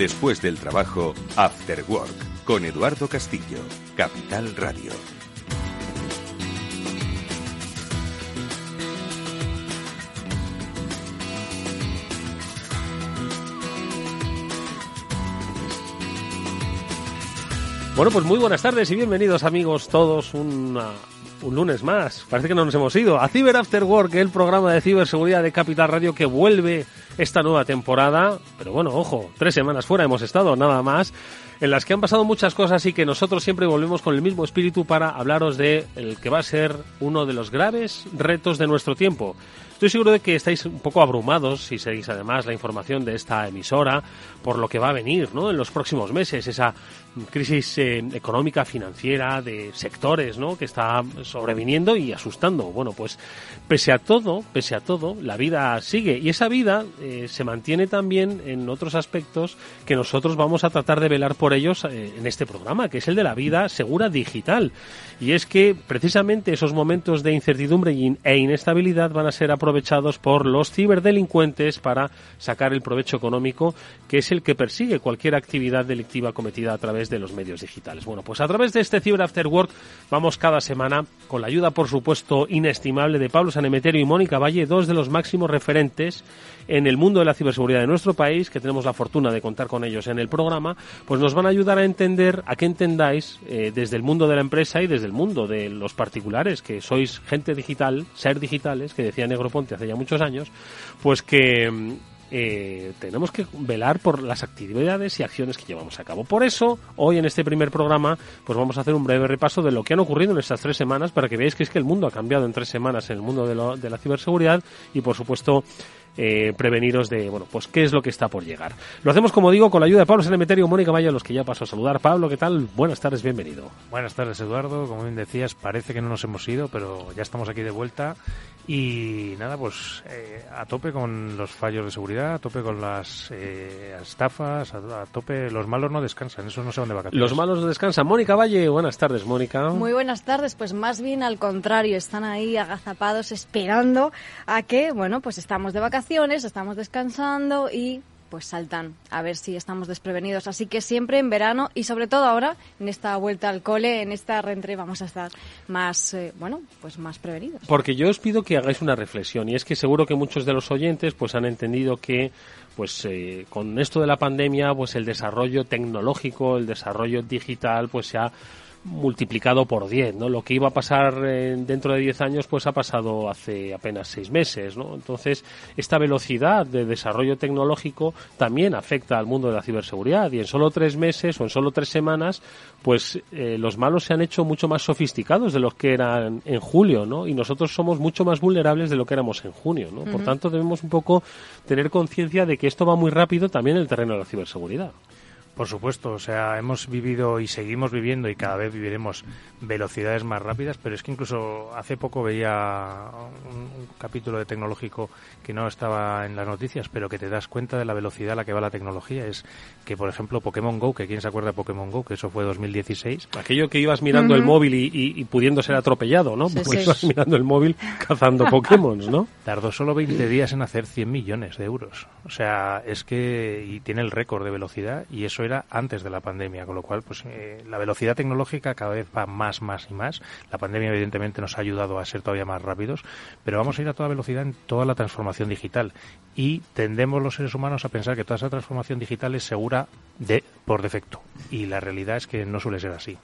Después del trabajo, After Work, con Eduardo Castillo, Capital Radio. Bueno, pues muy buenas tardes y bienvenidos amigos todos una, un lunes más. Parece que no nos hemos ido. A Cyber After Work, el programa de ciberseguridad de Capital Radio que vuelve esta nueva temporada. Pero bueno, ojo, tres semanas fuera hemos estado, nada más. En las que han pasado muchas cosas y que nosotros siempre volvemos con el mismo espíritu para hablaros de el que va a ser uno de los graves retos de nuestro tiempo. Estoy seguro de que estáis un poco abrumados si seguís además la información de esta emisora por lo que va a venir ¿no? en los próximos meses, esa crisis eh, económica, financiera, de sectores ¿no? que está sobreviniendo y asustando. Bueno, pues pese a todo, pese a todo, la vida sigue y esa vida eh, se mantiene también en otros aspectos que nosotros vamos a tratar de velar por ellos eh, en este programa, que es el de la vida segura digital. Y es que precisamente esos momentos de incertidumbre e inestabilidad van a ser aprovechados por los ciberdelincuentes para sacar el provecho económico, que es el que persigue cualquier actividad delictiva cometida a través de los medios digitales. Bueno, pues a través de este Cyber After vamos cada semana, con la ayuda, por supuesto, inestimable de Pablo Sanemeterio y Mónica Valle, dos de los máximos referentes en el mundo de la ciberseguridad de nuestro país, que tenemos la fortuna de contar con ellos en el programa, pues nos van a ayudar a entender, a que entendáis eh, desde el mundo de la empresa y desde el mundo de los particulares, que sois gente digital, ser digitales, que decía Negroponte hace ya muchos años, pues que eh, tenemos que velar por las actividades y acciones que llevamos a cabo. Por eso, hoy en este primer programa, pues vamos a hacer un breve repaso de lo que han ocurrido en estas tres semanas para que veáis que es que el mundo ha cambiado en tres semanas en el mundo de, lo, de la ciberseguridad y, por supuesto, eh, preveniros de, bueno, pues qué es lo que está por llegar. Lo hacemos, como digo, con la ayuda de Pablo Sanemeterio Mónica Valle, a los que ya paso a saludar. Pablo, ¿qué tal? Buenas tardes, bienvenido. Buenas tardes, Eduardo. Como bien decías, parece que no nos hemos ido, pero ya estamos aquí de vuelta. Y nada, pues eh, a tope con los fallos de seguridad, a tope con las eh, estafas, a, a, tope. Los malos no descansan, eso no se van de vacaciones. Los malos no descansan. Mónica Valle, buenas tardes, Mónica. Muy buenas tardes, pues más bien al contrario, están ahí agazapados esperando a que, bueno, pues estamos de vacaciones, estamos descansando y pues saltan a ver si estamos desprevenidos. Así que siempre en verano y sobre todo ahora, en esta vuelta al cole, en esta reentrée, vamos a estar más, eh, bueno, pues más prevenidos. Porque yo os pido que hagáis una reflexión y es que seguro que muchos de los oyentes pues han entendido que pues eh, con esto de la pandemia pues el desarrollo tecnológico, el desarrollo digital pues se ha multiplicado por 10, ¿no? Lo que iba a pasar eh, dentro de 10 años, pues ha pasado hace apenas 6 meses, ¿no? Entonces, esta velocidad de desarrollo tecnológico también afecta al mundo de la ciberseguridad y en solo 3 meses o en solo 3 semanas, pues eh, los malos se han hecho mucho más sofisticados de los que eran en julio, ¿no? Y nosotros somos mucho más vulnerables de lo que éramos en junio, ¿no? Por tanto, debemos un poco tener conciencia de que esto va muy rápido también en el terreno de la ciberseguridad. Por supuesto, o sea, hemos vivido y seguimos viviendo y cada vez viviremos velocidades más rápidas, pero es que incluso hace poco veía un, un, capítulo de tecnológico que no estaba en las noticias, pero que te das cuenta de la velocidad a la que va la tecnología. Es que, por ejemplo, Pokémon Go, que quién se acuerda de Pokémon Go, que eso fue 2016. Aquello que ibas mirando uh -huh. el móvil y, y, y, pudiendo ser atropellado, ¿no? Sí, pues sí. ibas mirando el móvil cazando Pokémon, ¿no? Tardó solo 20 días en hacer 100 millones de euros. O sea, es que y tiene el récord de velocidad y eso era antes de la pandemia, con lo cual pues eh, la velocidad tecnológica cada vez va más, más y más. La pandemia evidentemente nos ha ayudado a ser todavía más rápidos, pero vamos a ir a toda velocidad en toda la transformación digital y tendemos los seres humanos a pensar que toda esa transformación digital es segura de por defecto y la realidad es que no suele ser así.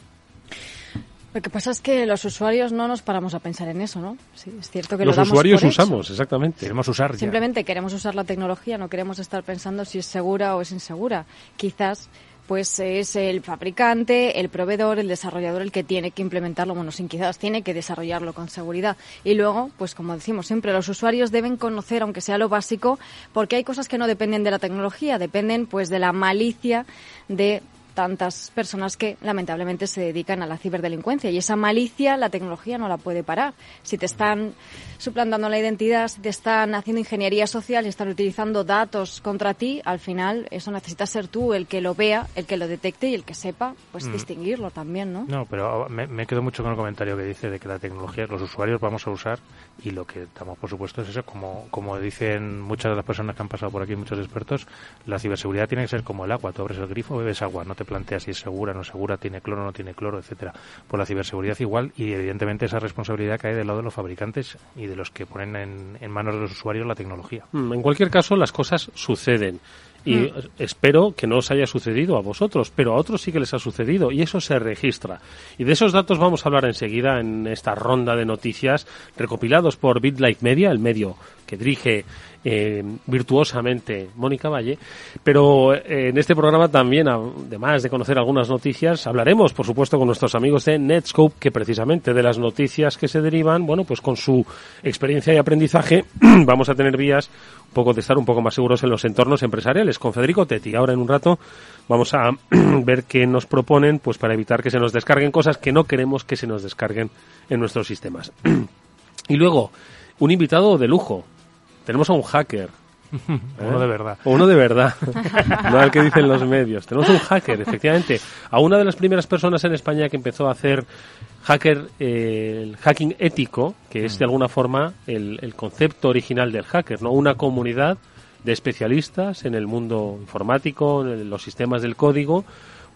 Lo que pasa es que los usuarios no nos paramos a pensar en eso, ¿no? Sí, es cierto que los lo damos usuarios por hecho. usamos, exactamente. Queremos usar ya. Simplemente queremos usar la tecnología, no queremos estar pensando si es segura o es insegura. Quizás pues es el fabricante, el proveedor, el desarrollador el que tiene que implementarlo, bueno, sin quizás tiene que desarrollarlo con seguridad. Y luego, pues como decimos siempre, los usuarios deben conocer, aunque sea lo básico, porque hay cosas que no dependen de la tecnología, dependen pues de la malicia de tantas personas que lamentablemente se dedican a la ciberdelincuencia y esa malicia la tecnología no la puede parar. Si te están suplantando la identidad, si te están haciendo ingeniería social y están utilizando datos contra ti, al final eso necesita ser tú el que lo vea, el que lo detecte y el que sepa pues Mm. distinguirlo también, ¿no? No, pero me, me quedo mucho con el comentario que dice de que la tecnología los usuarios vamos a usar y lo que damos por supuesto es eso, como, como dicen muchas de las personas que han pasado por aquí, muchos expertos, la ciberseguridad tiene que ser como el agua, tú abres el grifo, bebes agua, no te planteas si es segura, no es segura, tiene cloro, no tiene cloro, etcétera. Por la ciberseguridad igual y evidentemente esa responsabilidad cae del lado de los fabricantes y de los que ponen en, en manos de los usuarios la tecnología. Mm, En cualquier caso, las cosas suceden. Y Mm. espero que no os haya sucedido a vosotros, pero a otros sí que les ha sucedido y eso se registra. Y de esos datos vamos a hablar enseguida en esta ronda de noticias recopilados por BitLife Media, el medio que dirige eh, virtuosamente Mónica Valle. Pero eh, en este programa también, además de conocer algunas noticias, hablaremos, por supuesto, con nuestros amigos de Netscope, que precisamente de las noticias que se derivan, bueno, pues con su experiencia y aprendizaje, vamos a tener vías un poco de estar un poco más seguros en los entornos empresariales. Con Federico Tetti, ahora en un rato vamos a ver qué nos proponen, pues para evitar que se nos descarguen cosas que no queremos que se nos descarguen en nuestros sistemas. y luego, un invitado de lujo. Tenemos a un hacker. Uno de verdad. O uno de verdad. no al que dicen los medios. Tenemos un hacker, efectivamente. A una de las primeras personas en España que empezó a hacer hacker, eh, el hacking ético, que es de alguna forma el, el concepto original del hacker, ¿no? Una comunidad de especialistas en el mundo informático, en los sistemas del código,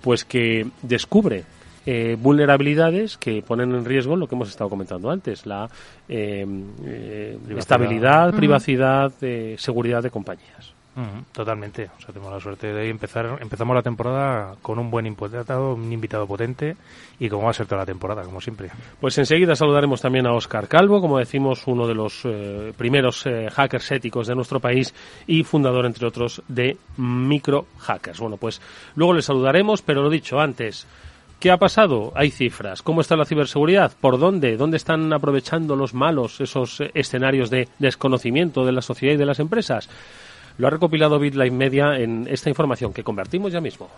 pues que descubre eh, vulnerabilidades que ponen en riesgo lo que hemos estado comentando antes, la eh, eh, Privacidad. estabilidad, privacidad, eh, seguridad de compañías. Totalmente. O sea, tenemos la suerte de empezar. Empezamos la temporada con un buen invitado, un invitado potente y como va a ser toda la temporada, como siempre. Pues enseguida saludaremos también a Oscar Calvo, como decimos, uno de los eh, primeros eh, hackers éticos de nuestro país y fundador, entre otros, de Micro Hackers. Bueno, pues luego le saludaremos, pero lo dicho antes. ¿Qué ha pasado? Hay cifras. ¿Cómo está la ciberseguridad? ¿Por dónde? ¿Dónde están aprovechando los malos esos eh, escenarios de desconocimiento de la sociedad y de las empresas? Lo ha recopilado BitLife Media en esta información que convertimos ya mismo.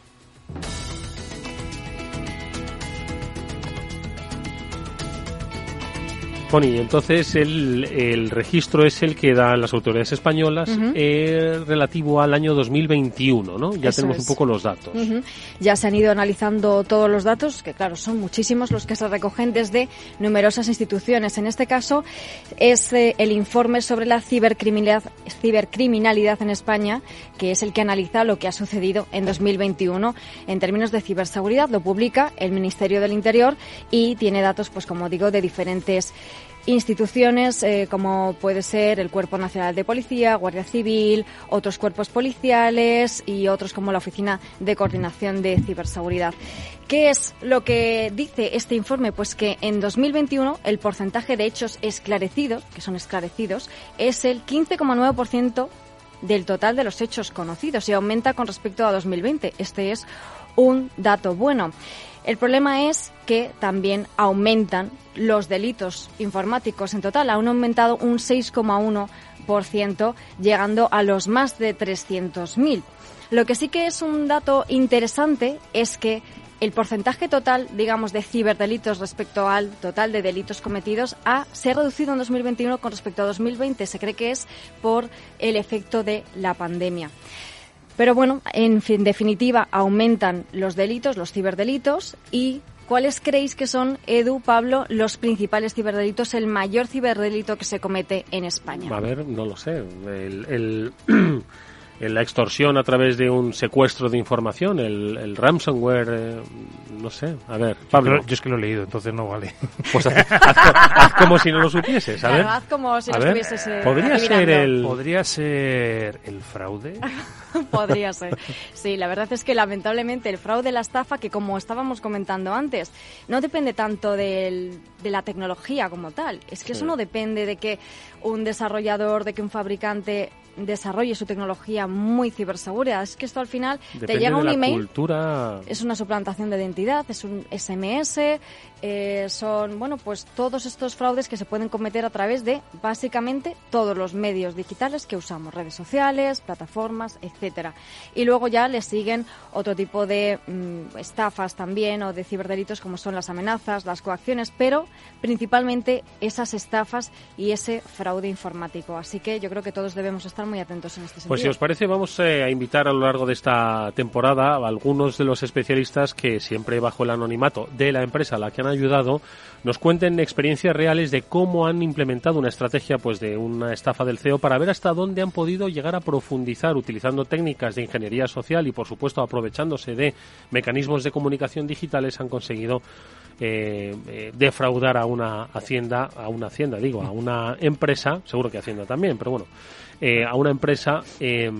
Pony, entonces el, el registro es el que dan las autoridades españolas eh, relativo al año 2021, ¿no? Ya Eso tenemos es. un poco los datos. Ya se han ido analizando todos los datos, que claro, son muchísimos los que se recogen desde numerosas instituciones. En este caso es eh, el informe sobre la cibercriminalidad, cibercriminalidad en España, que es el que analiza lo que ha sucedido en 2021 en términos de ciberseguridad. Lo publica el Ministerio del Interior y tiene datos, pues como digo, de diferentes instituciones eh, como puede ser el Cuerpo Nacional de Policía, Guardia Civil, otros cuerpos policiales y otros como la Oficina de Coordinación de Ciberseguridad. ¿Qué es lo que dice este informe? Pues que en 2021 el porcentaje de hechos esclarecidos, que son esclarecidos, es el 15,9% del total de los hechos conocidos y aumenta con respecto a 2020. Este es un dato bueno. El problema es que también aumentan los delitos informáticos. En total han aumentado un 6,1%, llegando a los más de 300.000. Lo que sí que es un dato interesante es que el porcentaje total, digamos, de ciberdelitos respecto al total de delitos cometidos ha, se ha reducido en 2021 con respecto a 2020. Se cree que es por el efecto de la pandemia. Pero bueno, en fin, definitiva, aumentan los delitos, los ciberdelitos y ¿cuáles creéis que son, Edu, Pablo, los principales ciberdelitos, el mayor ciberdelito que se comete en España? A ver, no lo sé. El- la extorsión a través de un secuestro de información, el, el ransomware, eh, no sé. A ver, Pablo, Yo, yo es que lo he leído, entonces no vale. pues haz, haz haz como si no lo supieses. A ver, Claro, haz como si a lo estuvieses eh, podría ser el... ¿Podría ser el fraude? Podría ser. Sí, la verdad es que lamentablemente el fraude, la estafa, que como estábamos comentando antes, no depende tanto del- de la tecnología como tal. Es que eso no depende de que un desarrollador, de que un fabricante desarrolle su tecnología muy cibersegura. Es que esto al final Depende te llega de un la email, cultura. es una suplantación de identidad, es un SMS, eh, son, bueno, pues todos estos fraudes que se pueden cometer a través de básicamente todos los medios digitales que usamos, redes sociales, plataformas, etcétera. Y luego ya le siguen otro tipo de mm, estafas también o de ciberdelitos como son las amenazas, las coacciones, pero principalmente esas estafas y ese fraude informático. Así que yo creo que todos debemos estar muy atentos en este sentido. Pues si os parece, vamos eh, a invitar a lo largo de esta temporada a algunos de los especialistas que siempre bajo el anonimato de la empresa a la que han ayudado nos cuenten experiencias reales de cómo han implementado una estrategia pues de una estafa del CEO para ver hasta dónde han podido llegar a profundizar utilizando técnicas de ingeniería social y por supuesto aprovechándose de mecanismos de comunicación digitales han conseguido eh, eh, defraudar a una hacienda, a una hacienda digo, a una empresa, seguro que hacienda también, pero bueno, eh, a una empresa eh,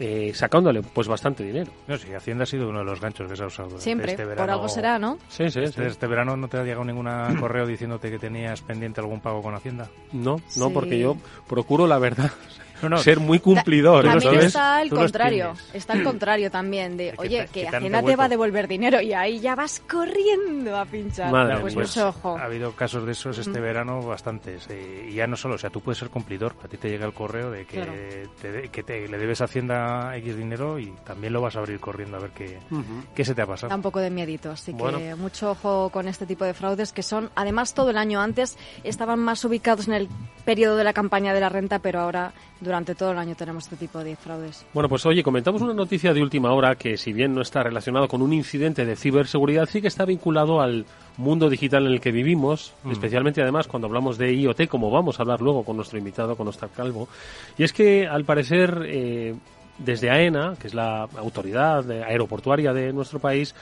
eh, sacándole pues bastante dinero. No, sí, Hacienda ha sido uno de los ganchos que se ha usado. Siempre, este por verano. algo será, ¿no? Sí, sí, Este, sí. este verano no te ha llegado ningún correo diciéndote que tenías pendiente algún pago con Hacienda. No, no, Sí. porque yo procuro la verdad No, no, ser muy cumplidor. También ¿sabes? está los contrario, está el contrario también de, oye, que Hacienda te va a devolver dinero y ahí ya vas corriendo a pinchar. Madre pues mucho ojo. Ha habido casos de esos este verano bastantes. eh, y ya no solo, o sea, tú puedes ser cumplidor. A ti te llega el correo de que, Claro. te, que te- le debes a Hacienda X dinero y también lo vas a abrir corriendo a ver qué, qué se te ha pasado. Da un poco de miedito, así que mucho ojo con este tipo de fraudes que son, además todo el año antes estaban más ubicados en el periodo de la campaña de la renta, pero ahora durante todo el año tenemos este tipo de fraudes. Bueno, pues oye, comentamos una noticia de última hora que si bien no está relacionado con un incidente de ciberseguridad, sí que está vinculado al mundo digital en el que vivimos, especialmente además cuando hablamos de IoT, como vamos a hablar luego con nuestro invitado, con Oscar Calvo. Y es que al parecer eh, desde AENA, que es la autoridad aeroportuaria de nuestro país,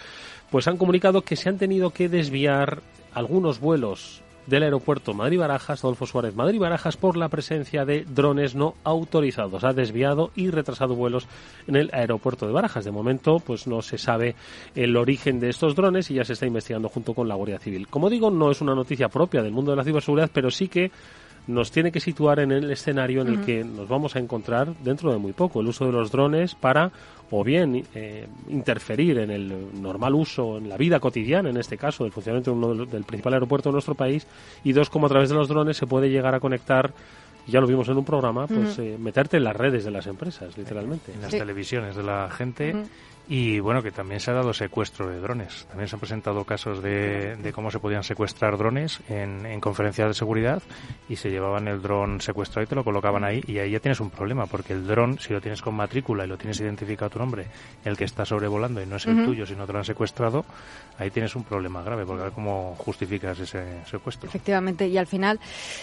pues han comunicado que se han tenido que desviar algunos vuelos del aeropuerto Madrid-Barajas, Adolfo Suárez Madrid-Barajas, por la presencia de drones no autorizados. Ha desviado y retrasado vuelos en el aeropuerto de Barajas. De momento, pues no se sabe el origen de estos drones y ya se está investigando junto con la Guardia Civil. Como digo, no es una noticia propia del mundo de la ciberseguridad, pero sí que nos tiene que situar en el escenario en el que nos vamos a encontrar dentro de muy poco. El uso de los drones para o bien eh, interferir en el normal uso, en la vida cotidiana, en este caso, del funcionamiento de uno de los- del principal aeropuerto de nuestro país, y dos, como a través de los drones se puede llegar a conectar, ya lo vimos en un programa, pues eh, meterte en las redes de las empresas, literalmente. en las Sí. televisiones de la gente. Y bueno que también se ha dado secuestro de drones. También se han presentado casos de, de cómo se podían secuestrar drones en, en conferencias de seguridad y se llevaban el dron secuestrado y te lo colocaban ahí. Y ahí ya tienes un problema porque el dron si lo tienes con matrícula y lo tienes identificado tu nombre el que está sobrevolando y no es el tuyo sino te lo han secuestrado ahí tienes un problema grave porque a ver cómo justificas ese secuestro. Efectivamente, y al final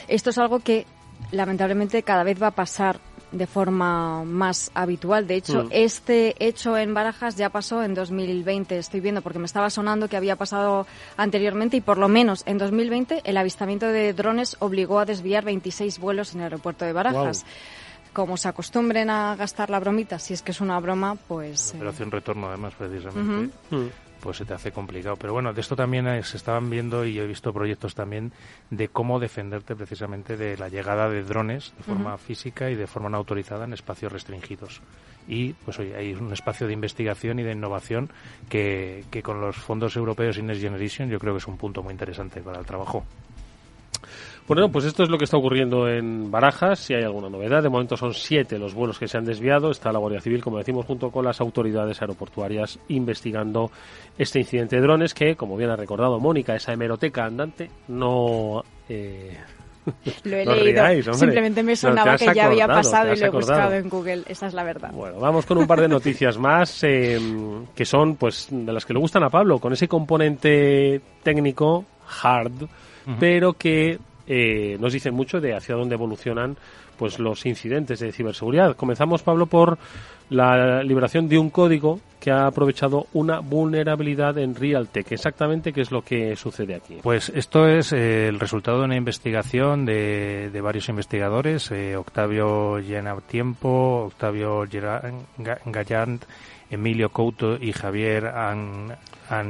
esto es algo que lamentablemente cada vez va a pasar de forma más habitual. De hecho, Mm. este hecho en Barajas ya pasó en 2020, estoy viendo, porque me estaba sonando que había pasado anteriormente y por lo menos en 2020 el avistamiento de drones obligó a desviar 26 vuelos en el aeropuerto de Barajas. Como se acostumbren a gastar la bromita, si es que es una broma, pues... eh, operación retorno además precisamente Mm. Pues se te hace complicado. Pero bueno, de esto también eh, se estaban viendo y yo he visto proyectos también de cómo defenderte precisamente de la llegada de drones de forma física y de forma no autorizada en espacios restringidos. Y pues oye, hay un espacio de investigación y de innovación que, que con los fondos europeos y Next Generation yo creo que es un punto muy interesante para el trabajo. Bueno, pues esto es lo que está ocurriendo en Barajas. Si hay alguna novedad, de momento son siete los vuelos que se han desviado. Está la Guardia Civil, como decimos, junto con las autoridades aeroportuarias investigando este incidente de drones que, como bien ha recordado Mónica, esa hemeroteca andante no. Eh, Lo he no leído, riáis, simplemente me No, sonaba has que ya había acordado, pasado y lo he acordado. buscado en Google, esa es la verdad. Bueno, vamos con un par de noticias más eh, que son, pues, de las que le gustan a Pablo, con ese componente técnico hard, pero que eh, nos dicen mucho de hacia dónde evolucionan, pues, los incidentes de ciberseguridad. Comenzamos, Pablo, por la liberación de un código que ha aprovechado una vulnerabilidad en Realtek. Exactamente, ¿qué es lo que sucede aquí? Pues esto es eh, el resultado de una investigación de, de varios investigadores, eh, Octavio Tiempo, Octavio Gallant, Emilio Couto y Javier An,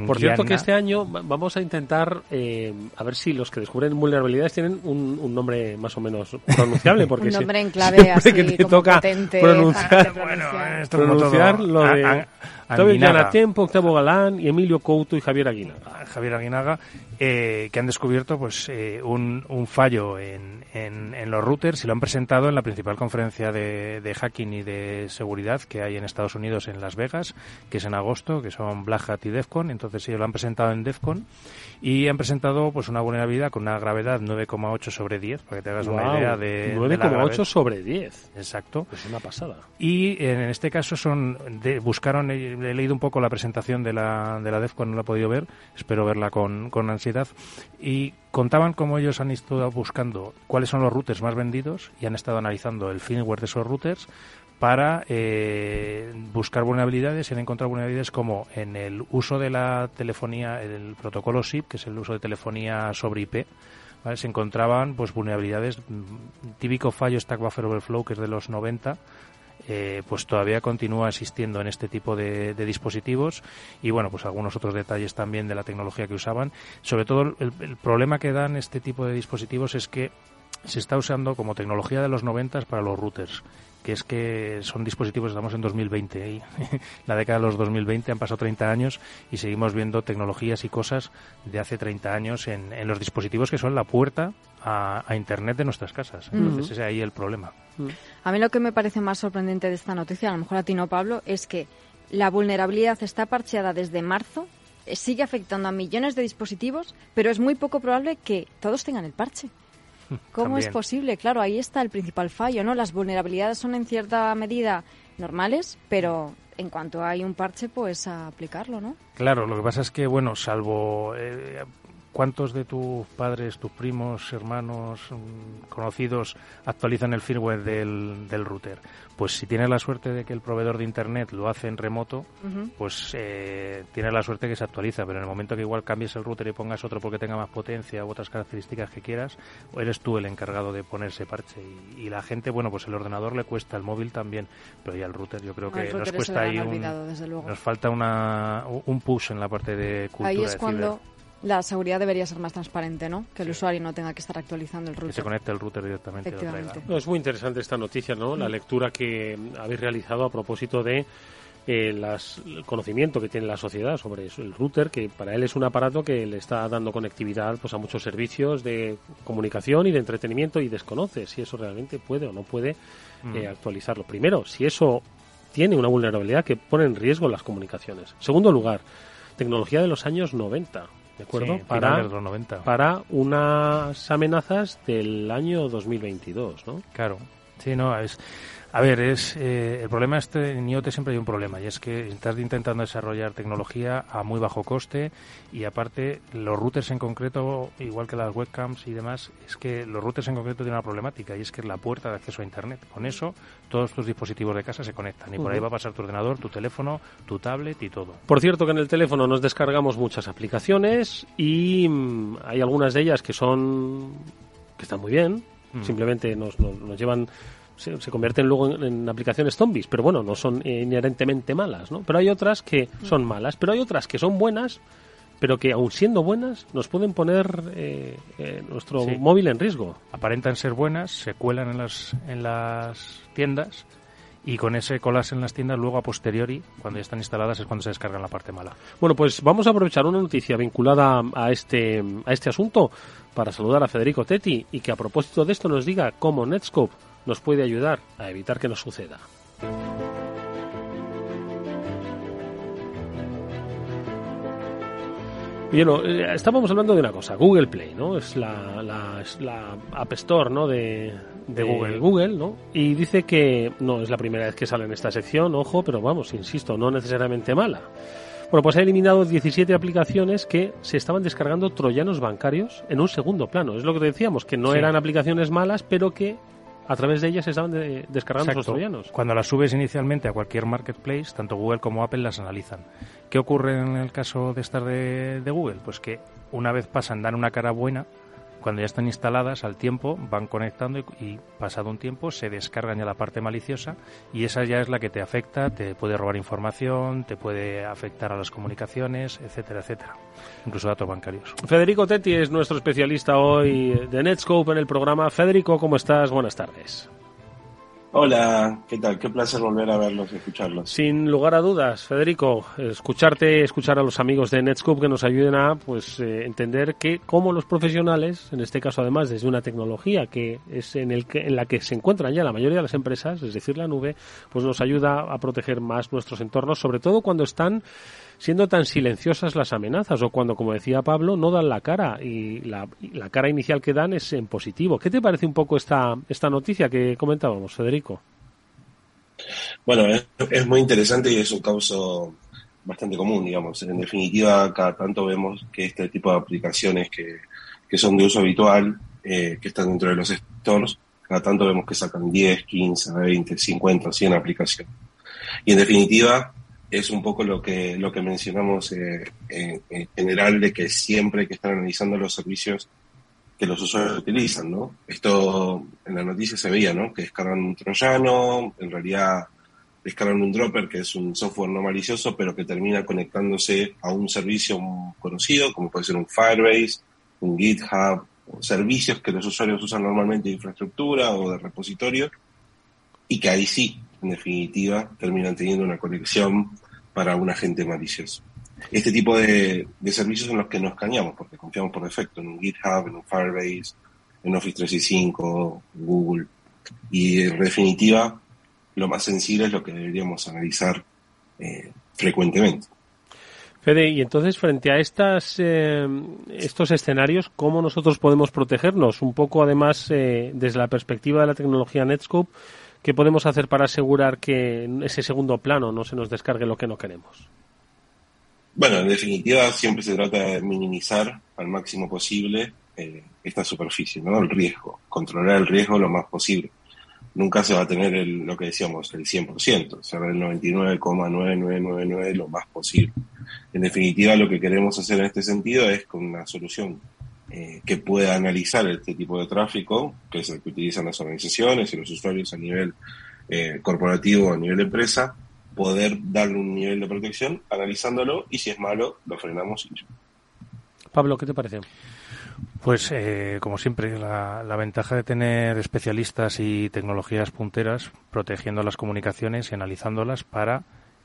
Por cierto que este año vamos a intentar eh, a ver si los que descubren vulnerabilidades tienen un, nombre más o menos pronunciable. Porque un nombre en clave así, que te toca pronunciar, bueno, esto pronunciar lo de... Todavía tiempo, Octavo Galán y Emilio Couto y Javier Aguinaga. Javier Aguinaga, eh, que han descubierto pues eh, un, un, fallo en, en, en, los routers y lo han presentado en la principal conferencia de, de, hacking y de seguridad que hay en Estados Unidos en Las Vegas, que es en agosto, que son Black Hat y DEFCON. Entonces ellos lo han presentado en DEFCON y han presentado pues una vulnerabilidad con una gravedad 9,8 sobre 10, para que te hagas una idea de 9,8 sobre 10. Exacto. Es una pasada. Y en este caso son de, buscaron he leído un poco la presentación de la, de la DEFCON, no la he podido ver, espero verla con, con ansiedad, y contaban cómo ellos han estado buscando cuáles son los routers más vendidos y han estado analizando el firmware de esos routers para eh, buscar vulnerabilidades y han encontrado vulnerabilidades como en el uso de la telefonía, el protocolo SIP, que es el uso de telefonía sobre IP, se encontraban pues vulnerabilidades, mm, típico fallo Stack Buffer Overflow, que es de los 90, eh, pues todavía continúa existiendo en este tipo de, dispositivos y bueno, pues algunos otros detalles también de la tecnología que usaban. Sobre todo el problema que dan este tipo de dispositivos es que se está usando como tecnología de los 90 para los routers que es que son dispositivos, estamos en 2020, ¿eh? la década de los 2020 han pasado 30 años y seguimos viendo tecnologías y cosas de hace 30 años en, en los dispositivos que son la puerta a, Internet de nuestras casas. Entonces ese es ahí el problema. A mí lo que me parece más sorprendente de esta noticia, a lo mejor a ti no, Pablo, es que la vulnerabilidad está parcheada desde marzo, eh, sigue afectando a millones de dispositivos, pero es muy poco probable que todos tengan el parche. ¿Cómo es posible? Claro, ahí está el principal fallo, ¿no? Las vulnerabilidades son en cierta medida normales, pero en cuanto hay un parche, pues a aplicarlo, ¿no? Claro, lo que pasa es que, bueno, salvo eh, ¿Cuántos de tus padres, tus primos, hermanos, mm, conocidos actualizan el firmware del, del router? Pues si tienes la suerte de que el proveedor de Internet lo hace en remoto, pues eh, tienes la suerte que se actualiza, pero en el momento que igual cambies el router y pongas otro porque tenga más potencia u otras características que quieras, eres tú el encargado de ponerse parche. Y, la gente, bueno, pues el ordenador le cuesta, el móvil también, pero ya el router yo creo que nos cuesta ahí un, nos falta una, un push en la parte de cultura. Ahí es cuando la seguridad debería ser más transparente, ¿no? Que el usuario no tenga que estar actualizando el router. Que se conecte el router directamente. es muy interesante esta noticia, ¿no? La mm. lectura que habéis realizado a propósito de eh, el conocimiento que tiene la sociedad sobre el router, que para él es un aparato que le está dando conectividad pues, a muchos servicios de comunicación y de entretenimiento y desconoce si eso realmente puede o no puede eh, mm. actualizarlo. Primero, si eso tiene una vulnerabilidad que pone en riesgo las comunicaciones. Segundo lugar, tecnología de los años 90. ¿De acuerdo? para, los 90. para unas amenazas del año 2022, ¿no? Claro. Sí, no, es, a ver, es eh, el problema este en IoT siempre hay un problema y es que estás intentando desarrollar tecnología a muy bajo coste y aparte los routers en concreto, igual que las webcams y demás, es que los routers en concreto tienen una problemática y es que es la puerta de acceso a internet. Con eso todos tus dispositivos de casa se conectan y por ahí va a pasar tu ordenador, tu teléfono, tu tablet y todo. Por cierto que en el teléfono nos descargamos muchas aplicaciones y mm, hay algunas de ellas que son que están muy bien, mm. simplemente nos, nos llevan se, convierten luego en, aplicaciones zombies, pero bueno, no son inherentemente malas, ¿no? Pero hay otras que son malas, pero hay otras que son buenas, pero que aun siendo buenas nos pueden poner eh, eh, nuestro móvil en riesgo. Aparentan ser buenas, se cuelan en las, en las tiendas y con ese colarse en las tiendas luego a posteriori, cuando ya están instaladas, es cuando se descargan la parte mala. Bueno, pues vamos a aprovechar una noticia vinculada a este, a este asunto para saludar a Federico Tetti y que a propósito de esto nos diga cómo Netscope nos puede ayudar a evitar que nos suceda. Bien, eh, estábamos hablando de una cosa, Google Play, ¿no? Es la, la, App Store, ¿no? De, de, Google. Google, ¿no? Y dice que no es la primera vez que sale en esta sección, ojo, pero vamos, insisto, no necesariamente mala. Bueno, pues ha eliminado 17 aplicaciones que se estaban descargando troyanos bancarios en un segundo plano. Es lo que decíamos, que no eran aplicaciones malas, pero que a través de ellas se estaban descargando los troyanos. Cuando las subes inicialmente a cualquier marketplace, tanto Google como Apple las analizan. ¿Qué ocurre en el caso de estas de, Google? Pues que una vez pasan, dan una cara buena, Cuando ya están instaladas, al tiempo van conectando y, pasado un tiempo se descargan ya la parte maliciosa y esa ya es la que te afecta, te puede robar información, te puede afectar a las comunicaciones, etcétera, etcétera. Incluso datos bancarios. Federico Tetti es nuestro especialista hoy de Netscope en el programa. Federico, ¿cómo estás? Buenas tardes. Hola, ¿qué tal? Qué placer volver a verlos y escucharlos. Sin lugar a dudas, Federico, escucharte, escuchar a los amigos de Netscope que nos ayuden a pues eh, entender que cómo los profesionales, en este caso además desde una tecnología que es en el que, en la que se encuentran ya la mayoría de las empresas, es decir, la nube, pues nos ayuda a proteger más nuestros entornos, sobre todo cuando están siendo tan silenciosas las amenazas o cuando, como decía Pablo, no dan la cara y la, cara inicial que dan es en positivo. ¿Qué te parece un poco esta, esta noticia que comentábamos, Federico? Bueno, es, muy interesante y es un caso bastante común, digamos. En definitiva, cada tanto vemos que este tipo de aplicaciones que, que son de uso habitual, eh, que están dentro de los stores, cada tanto vemos que sacan 10, 15, 20, 50, 100 aplicaciones. Y en definitiva, es un poco lo que, lo que mencionamos eh, en, general de que siempre hay que estar analizando los servicios que los usuarios utilizan, ¿no? Esto en la noticia se veía, ¿no? Que descargan un troyano, en realidad descargan un dropper, que es un software no malicioso, pero que termina conectándose a un servicio conocido, como puede ser un Firebase, un GitHub, servicios que los usuarios usan normalmente de infraestructura o de repositorio, y que ahí sí, en definitiva, terminan teniendo una conexión para un agente malicioso. Este tipo de, servicios son los que nos cañamos, porque confiamos por defecto en un GitHub, en un Firebase, en Office 365, en Google. Y en definitiva, lo más sensible es lo que deberíamos analizar eh, frecuentemente. Fede, y entonces frente a estas, eh, estos escenarios, ¿cómo nosotros podemos protegernos? Un poco además eh, desde la perspectiva de la tecnología Netscope, ¿qué podemos hacer para asegurar que en ese segundo plano no se nos descargue lo que no queremos? Bueno, en definitiva siempre se trata de minimizar al máximo posible eh, esta superficie, ¿no? El riesgo, controlar el riesgo lo más posible. Nunca se va a tener el, lo que decíamos, el 100%, ser el 99,9999 lo más posible. En definitiva, lo que queremos hacer en este sentido es con una solución eh, que pueda analizar este tipo de tráfico, que es el que utilizan las organizaciones y los usuarios a nivel eh, corporativo o a nivel de empresa, poder darle un nivel de protección analizándolo y si es malo, lo frenamos y Pablo, ¿qué te parece? Pues, eh, como siempre, la, ventaja de tener especialistas y tecnologías punteras protegiendo las comunicaciones y analizándolas para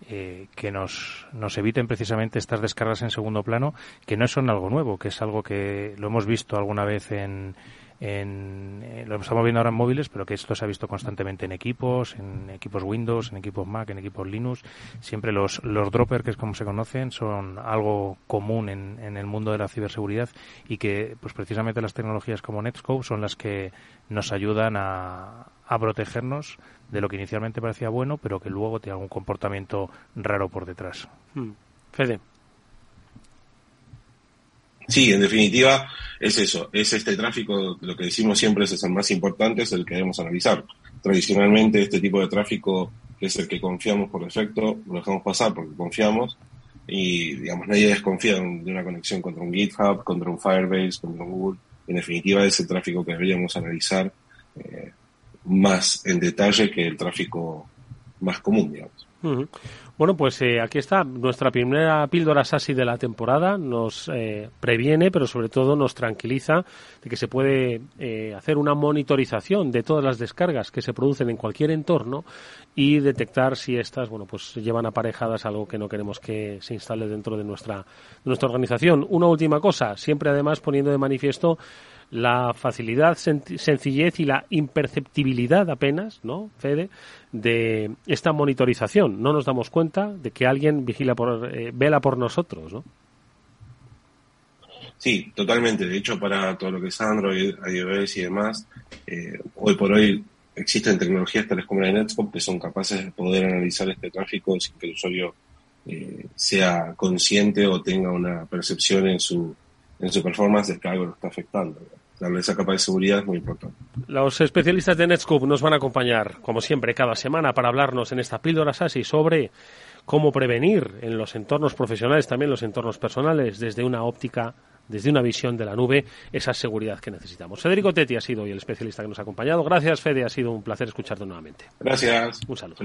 eh, que nos, nos eviten precisamente estas descargas en segundo plano, que no son algo nuevo, que es algo que lo hemos visto alguna vez en, en, eh, lo estamos viendo ahora en móviles, pero que esto se ha visto constantemente en equipos, en equipos Windows, en equipos Mac, en equipos Linux. Siempre los, los droppers, que es como se conocen, son algo común en, en el mundo de la ciberseguridad y que, pues precisamente las tecnologías como Netscope son las que nos ayudan a, a protegernos de lo que inicialmente parecía bueno, pero que luego tiene algún comportamiento raro por detrás. Hmm. Fede. Sí, en definitiva es eso, es este tráfico, lo que decimos siempre es el más importante, es el que debemos analizar. Tradicionalmente este tipo de tráfico, que es el que confiamos por defecto, lo dejamos pasar porque confiamos y digamos nadie desconfía de una conexión contra un GitHub, contra un Firebase, contra un Google. En definitiva es el tráfico que deberíamos analizar eh, más en detalle que el tráfico más común, digamos. Bueno, pues eh, aquí está nuestra primera píldora SASI de la temporada. Nos eh, previene, pero sobre todo nos tranquiliza de que se puede eh, hacer una monitorización de todas las descargas que se producen en cualquier entorno y detectar si estas, bueno, pues llevan aparejadas algo que no queremos que se instale dentro de nuestra, de nuestra organización. Una última cosa, siempre además poniendo de manifiesto la facilidad, sencillez y la imperceptibilidad apenas, ¿no, Fede, de esta monitorización. No nos damos cuenta de que alguien vigila por, eh, vela por nosotros, ¿no? Sí, totalmente. De hecho, para todo lo que es Android, iOS y demás, eh, hoy por hoy existen tecnologías tales como la Netscope que son capaces de poder analizar este tráfico sin que el usuario eh, sea consciente o tenga una percepción en su, en su performance de que algo lo está afectando darle esa capa de seguridad es muy importante. Los especialistas de Netscope nos van a acompañar, como siempre, cada semana para hablarnos en esta píldora SASI sobre cómo prevenir en los entornos profesionales, también los entornos personales, desde una óptica, desde una visión de la nube, esa seguridad que necesitamos. Federico Tetti ha sido hoy el especialista que nos ha acompañado. Gracias, Fede, ha sido un placer escucharte nuevamente. Gracias. Un saludo.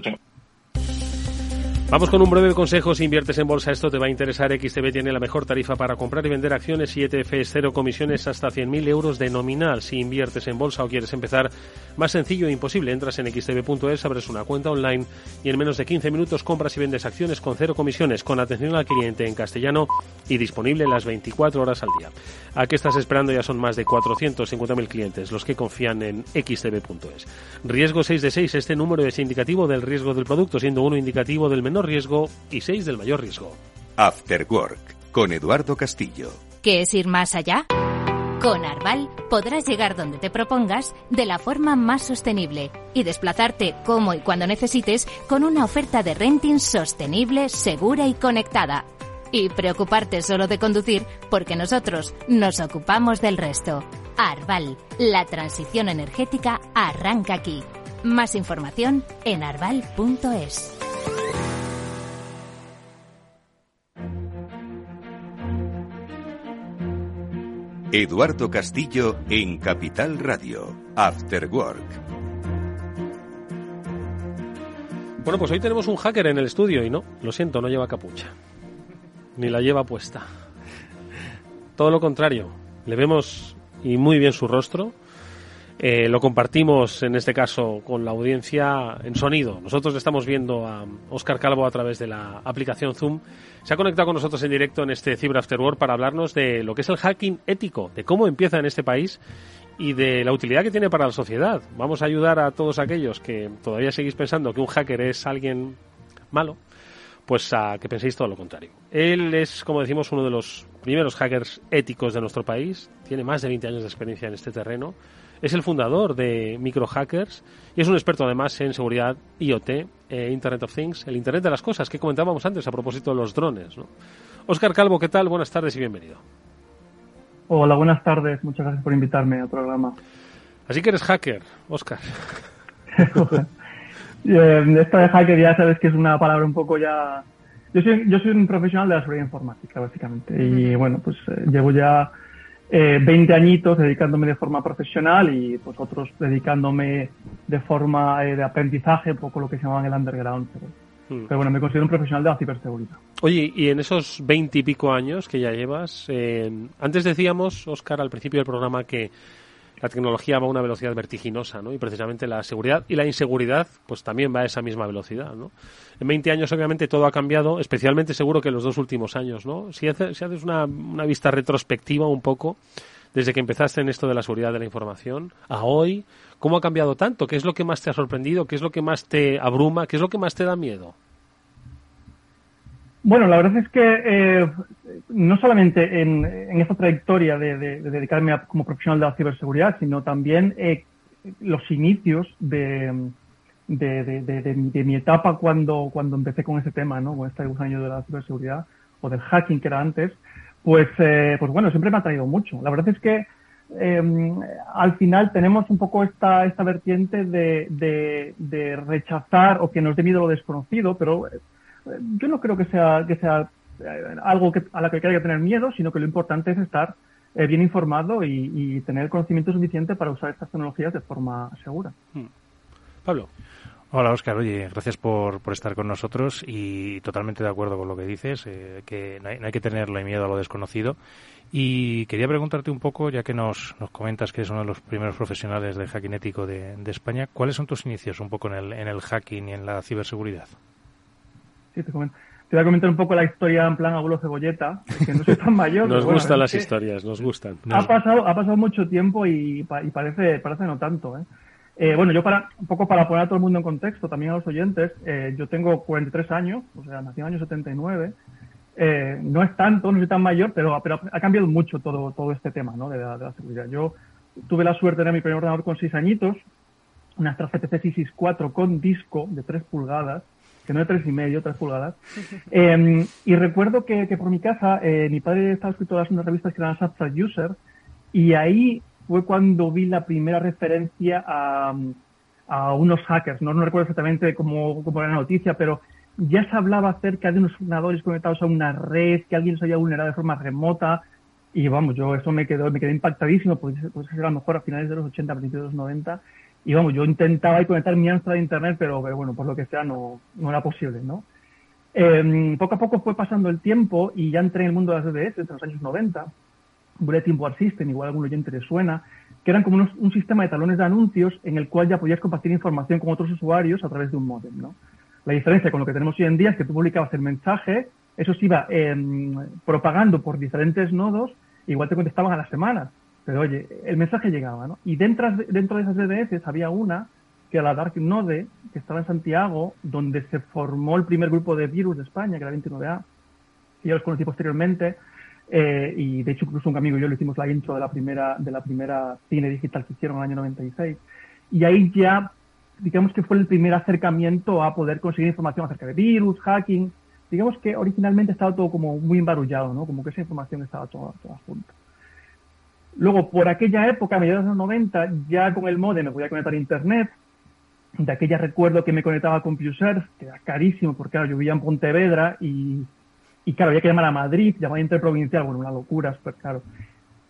Vamos con un breve consejo. Si inviertes en bolsa, esto te va a interesar. XTB tiene la mejor tarifa para comprar y vender acciones y ETFs, cero comisiones hasta 100.000 euros de nominal. Si inviertes en bolsa o quieres empezar, más sencillo e imposible. Entras en xtb.es, abres una cuenta online y en menos de 15 minutos compras y vendes acciones con cero comisiones, con atención al cliente en castellano y disponible las 24 horas al día. ¿A qué estás esperando? Ya son más de 450.000 clientes los que confían en xtb.es. Riesgo 6 de 6. Este número es indicativo del riesgo del producto, siendo uno indicativo del menor riesgo y 6 del mayor riesgo. After Work con Eduardo Castillo. ¿Qué es ir más allá? Con Arval podrás llegar donde te propongas de la forma más sostenible y desplazarte como y cuando necesites con una oferta de renting sostenible, segura y conectada. Y preocuparte solo de conducir porque nosotros nos ocupamos del resto. Arval, la transición energética arranca aquí. Más información en arval.es. Eduardo Castillo en Capital Radio, After Work. Bueno, pues hoy tenemos un hacker en el estudio y no, lo siento, no lleva capucha. Ni la lleva puesta. Todo lo contrario, le vemos y muy bien su rostro. Eh, lo compartimos en este caso con la audiencia en sonido. Nosotros estamos viendo a Oscar Calvo a través de la aplicación Zoom. Se ha conectado con nosotros en directo en este Cyber After Work para hablarnos de lo que es el hacking ético, de cómo empieza en este país y de la utilidad que tiene para la sociedad. Vamos a ayudar a todos aquellos que todavía seguís pensando que un hacker es alguien malo, pues a que penséis todo lo contrario. Él es, como decimos, uno de los primeros hackers éticos de nuestro país. Tiene más de 20 años de experiencia en este terreno es el fundador de Microhackers y es un experto además en seguridad IoT, eh, Internet of Things, el Internet de las cosas que comentábamos antes a propósito de los drones. ¿no? Oscar Calvo, ¿qué tal? Buenas tardes y bienvenido. Hola, buenas tardes. Muchas gracias por invitarme al programa. Así que eres hacker, Oscar. Eh, Esta de hacker ya sabes que es una palabra un poco ya... Yo soy, yo soy un profesional de la seguridad informática, básicamente. Y bueno, pues eh, llevo ya eh, 20 añitos dedicándome de forma profesional y pues otros dedicándome de forma eh, de aprendizaje, un poco lo que se llamaban el underground. Pero, Hmm. pero bueno, me considero un profesional de la ciberseguridad. Oye, y en esos veinte y pico años que ya llevas, eh, antes decíamos, Oscar, al principio del programa que la tecnología va a una velocidad vertiginosa, ¿no? Y precisamente la seguridad y la inseguridad, pues también va a esa misma velocidad, ¿no? En 20 años, obviamente, todo ha cambiado, especialmente seguro que en los dos últimos años, ¿no? Si haces, una, una vista retrospectiva un poco, desde que empezaste en esto de la seguridad de la información a hoy, ¿cómo ha cambiado tanto? ¿Qué es lo que más te ha sorprendido? ¿Qué es lo que más te abruma? ¿Qué es lo que más te da miedo? Bueno, la verdad es que eh, no solamente en, en esta trayectoria de, de- de dedicarme a- como profesional de la ciberseguridad, sino también eh, los inicios de, de, mi- de mi etapa cuando, cuando empecé con ese tema, ¿no? Con este año de la ciberseguridad o del hacking que era antes, pues, eh, pues bueno, siempre me ha traído mucho. La verdad es que eh, al final tenemos un poco esta, esta vertiente de, rechazar o que nos dé miedo lo desconocido, pero yo no creo que sea, que sea eh, algo que, a la que hay que tener miedo, sino que lo importante es estar eh, bien informado y, y tener el conocimiento suficiente para usar estas tecnologías de forma segura. Pablo. Hola Oscar, oye, gracias por, por estar con nosotros y totalmente de acuerdo con lo que dices, eh, que no hay, no hay que tenerle miedo a lo desconocido. Y quería preguntarte un poco, ya que nos, nos comentas que eres uno de los primeros profesionales del hacking ético de, de España, ¿cuáles son tus inicios un poco en el, en el hacking y en la ciberseguridad? Sí, te, comento. te voy a comentar un poco la historia en plan abuelo cebolleta, que no soy tan mayor. Nos bueno, gustan las que historias, nos gustan. Ha pasado, ha pasado mucho tiempo y, pa- y parece, parece no tanto. ¿eh? Eh, bueno, yo para un poco para poner a todo el mundo en contexto, también a los oyentes, eh, yo tengo 43 años, o sea, nací en el año 79. Eh, no es tanto, no soy tan mayor, pero, pero ha cambiado mucho todo, todo este tema ¿no? de, la, de la seguridad. Yo tuve la suerte de tener mi primer ordenador con 6 añitos, una Astra GTC 664 con disco de 3 pulgadas, que no de tres y medio, 3 pulgadas. Eh, y recuerdo que, por mi casa, eh, mi padre estaba escrito en unas revistas que eran Astra User, y ahí fue cuando vi la primera referencia a, a unos hackers. No, no recuerdo exactamente cómo, cómo era la noticia, pero ya se hablaba acerca de unos ordenadores conectados a una red, que alguien se había vulnerado de forma remota. Y vamos, yo eso me quedó, me quedé impactadísimo, porque pues era a lo mejor a finales de los 80, principios de los 90. Y vamos, yo intentaba ahí conectar mi Amstrad a internet, pero, bueno, por lo que sea, no, no era posible, ¿no? Eh, poco a poco fue pasando el tiempo y ya entré en el mundo de las DDS entre los años 90. Bulletin Board System, igual a algún oyente le suena, que eran como un sistema de talones de anuncios en el cual ya podías compartir información con otros usuarios a través de un modem, ¿no? La diferencia con lo que tenemos hoy en día es que tú publicabas el mensaje, eso se iba em, propagando por diferentes nodos, igual te contestaban a las semanas, pero oye, el mensaje llegaba, ¿no? Y dentro, dentro de esas DDS había una, que la Dark Node, que estaba en Santiago, donde se formó el primer grupo de virus de España, que era 29A, y ya los conocí posteriormente, eh, y de hecho incluso un amigo y yo le hicimos la intro de la primera, de la primera cine digital que hicieron en el año 96. Y ahí ya digamos que fue el primer acercamiento a poder conseguir información acerca de virus, hacking. Digamos que originalmente estaba todo como muy embarullado, ¿no? Como que esa información estaba toda, toda junta. Luego, por aquella época, a mediados de los 90, ya con el modem me podía conectar a Internet. De aquella recuerdo que me conectaba a CompuServe, que era carísimo, porque claro, yo vivía en Pontevedra y, y claro, había que llamar a Madrid, llamar interprovincial, bueno, una locura, súper claro.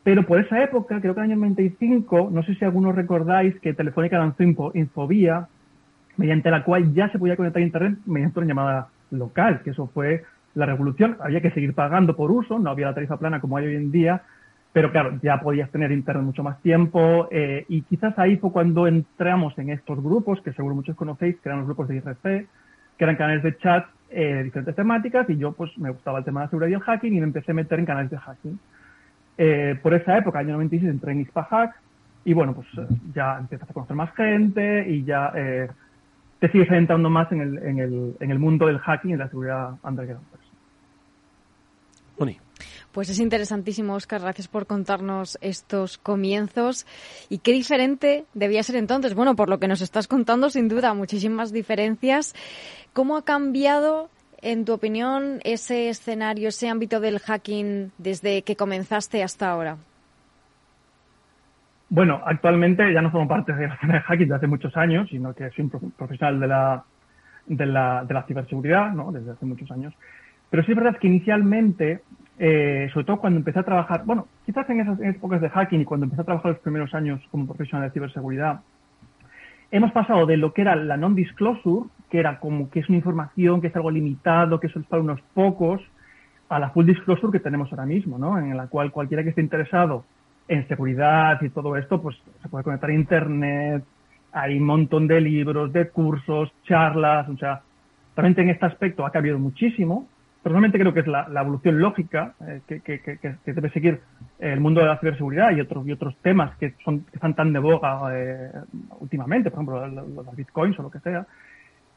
Pero por esa época, creo que en el año 95, no sé si algunos recordáis que Telefónica lanzó Infobía, mediante la cual ya se podía conectar a Internet mediante una llamada local, que eso fue la revolución. Había que seguir pagando por uso, no había la tarifa plana como hay hoy en día, pero claro, ya podías tener Internet mucho más tiempo eh, y quizás ahí fue cuando entramos en estos grupos, que seguro muchos conocéis, que eran los grupos de IRC, que eran canales de chat eh, de diferentes temáticas y yo pues me gustaba el tema de la seguridad y el hacking y me empecé a meter en canales de hacking. Eh, por esa época, año 96, entré en Ispahack y bueno, pues eh, ya empiezas a conocer más gente y ya eh, te sigues adentrando más en el, en, el, en el mundo del hacking y la seguridad underground. Pues. es interesantísimo, Oscar. Gracias por contarnos estos comienzos. ¿Y qué diferente debía ser entonces? Bueno, por lo que nos estás contando, sin duda, muchísimas diferencias. ¿Cómo ha cambiado en tu opinión, ese escenario, ese ámbito del hacking desde que comenzaste hasta ahora? Bueno, actualmente ya no formo parte de la escena de hacking desde hace muchos años, sino que soy un profesional de la, de la, de la ciberseguridad, ¿no? Desde hace muchos años. Pero sí es verdad que inicialmente, eh, sobre todo cuando empecé a trabajar, bueno, quizás en esas épocas de hacking y cuando empecé a trabajar los primeros años como profesional de ciberseguridad, hemos pasado de lo que era la non-disclosure, que era como que es una información, que es algo limitado, que solo es para unos pocos, a la full disclosure que tenemos ahora mismo, ¿no? En la cual cualquiera que esté interesado en seguridad y todo esto, pues se puede conectar a Internet, hay un montón de libros, de cursos, charlas, o sea, realmente en este aspecto ha cambiado muchísimo. Personalmente creo que es la, evolución lógica eh, que, debe seguir el mundo de la ciberseguridad y otros, y otros temas que, son, que están tan de boga eh, últimamente, por ejemplo, los bitcoins o lo que sea.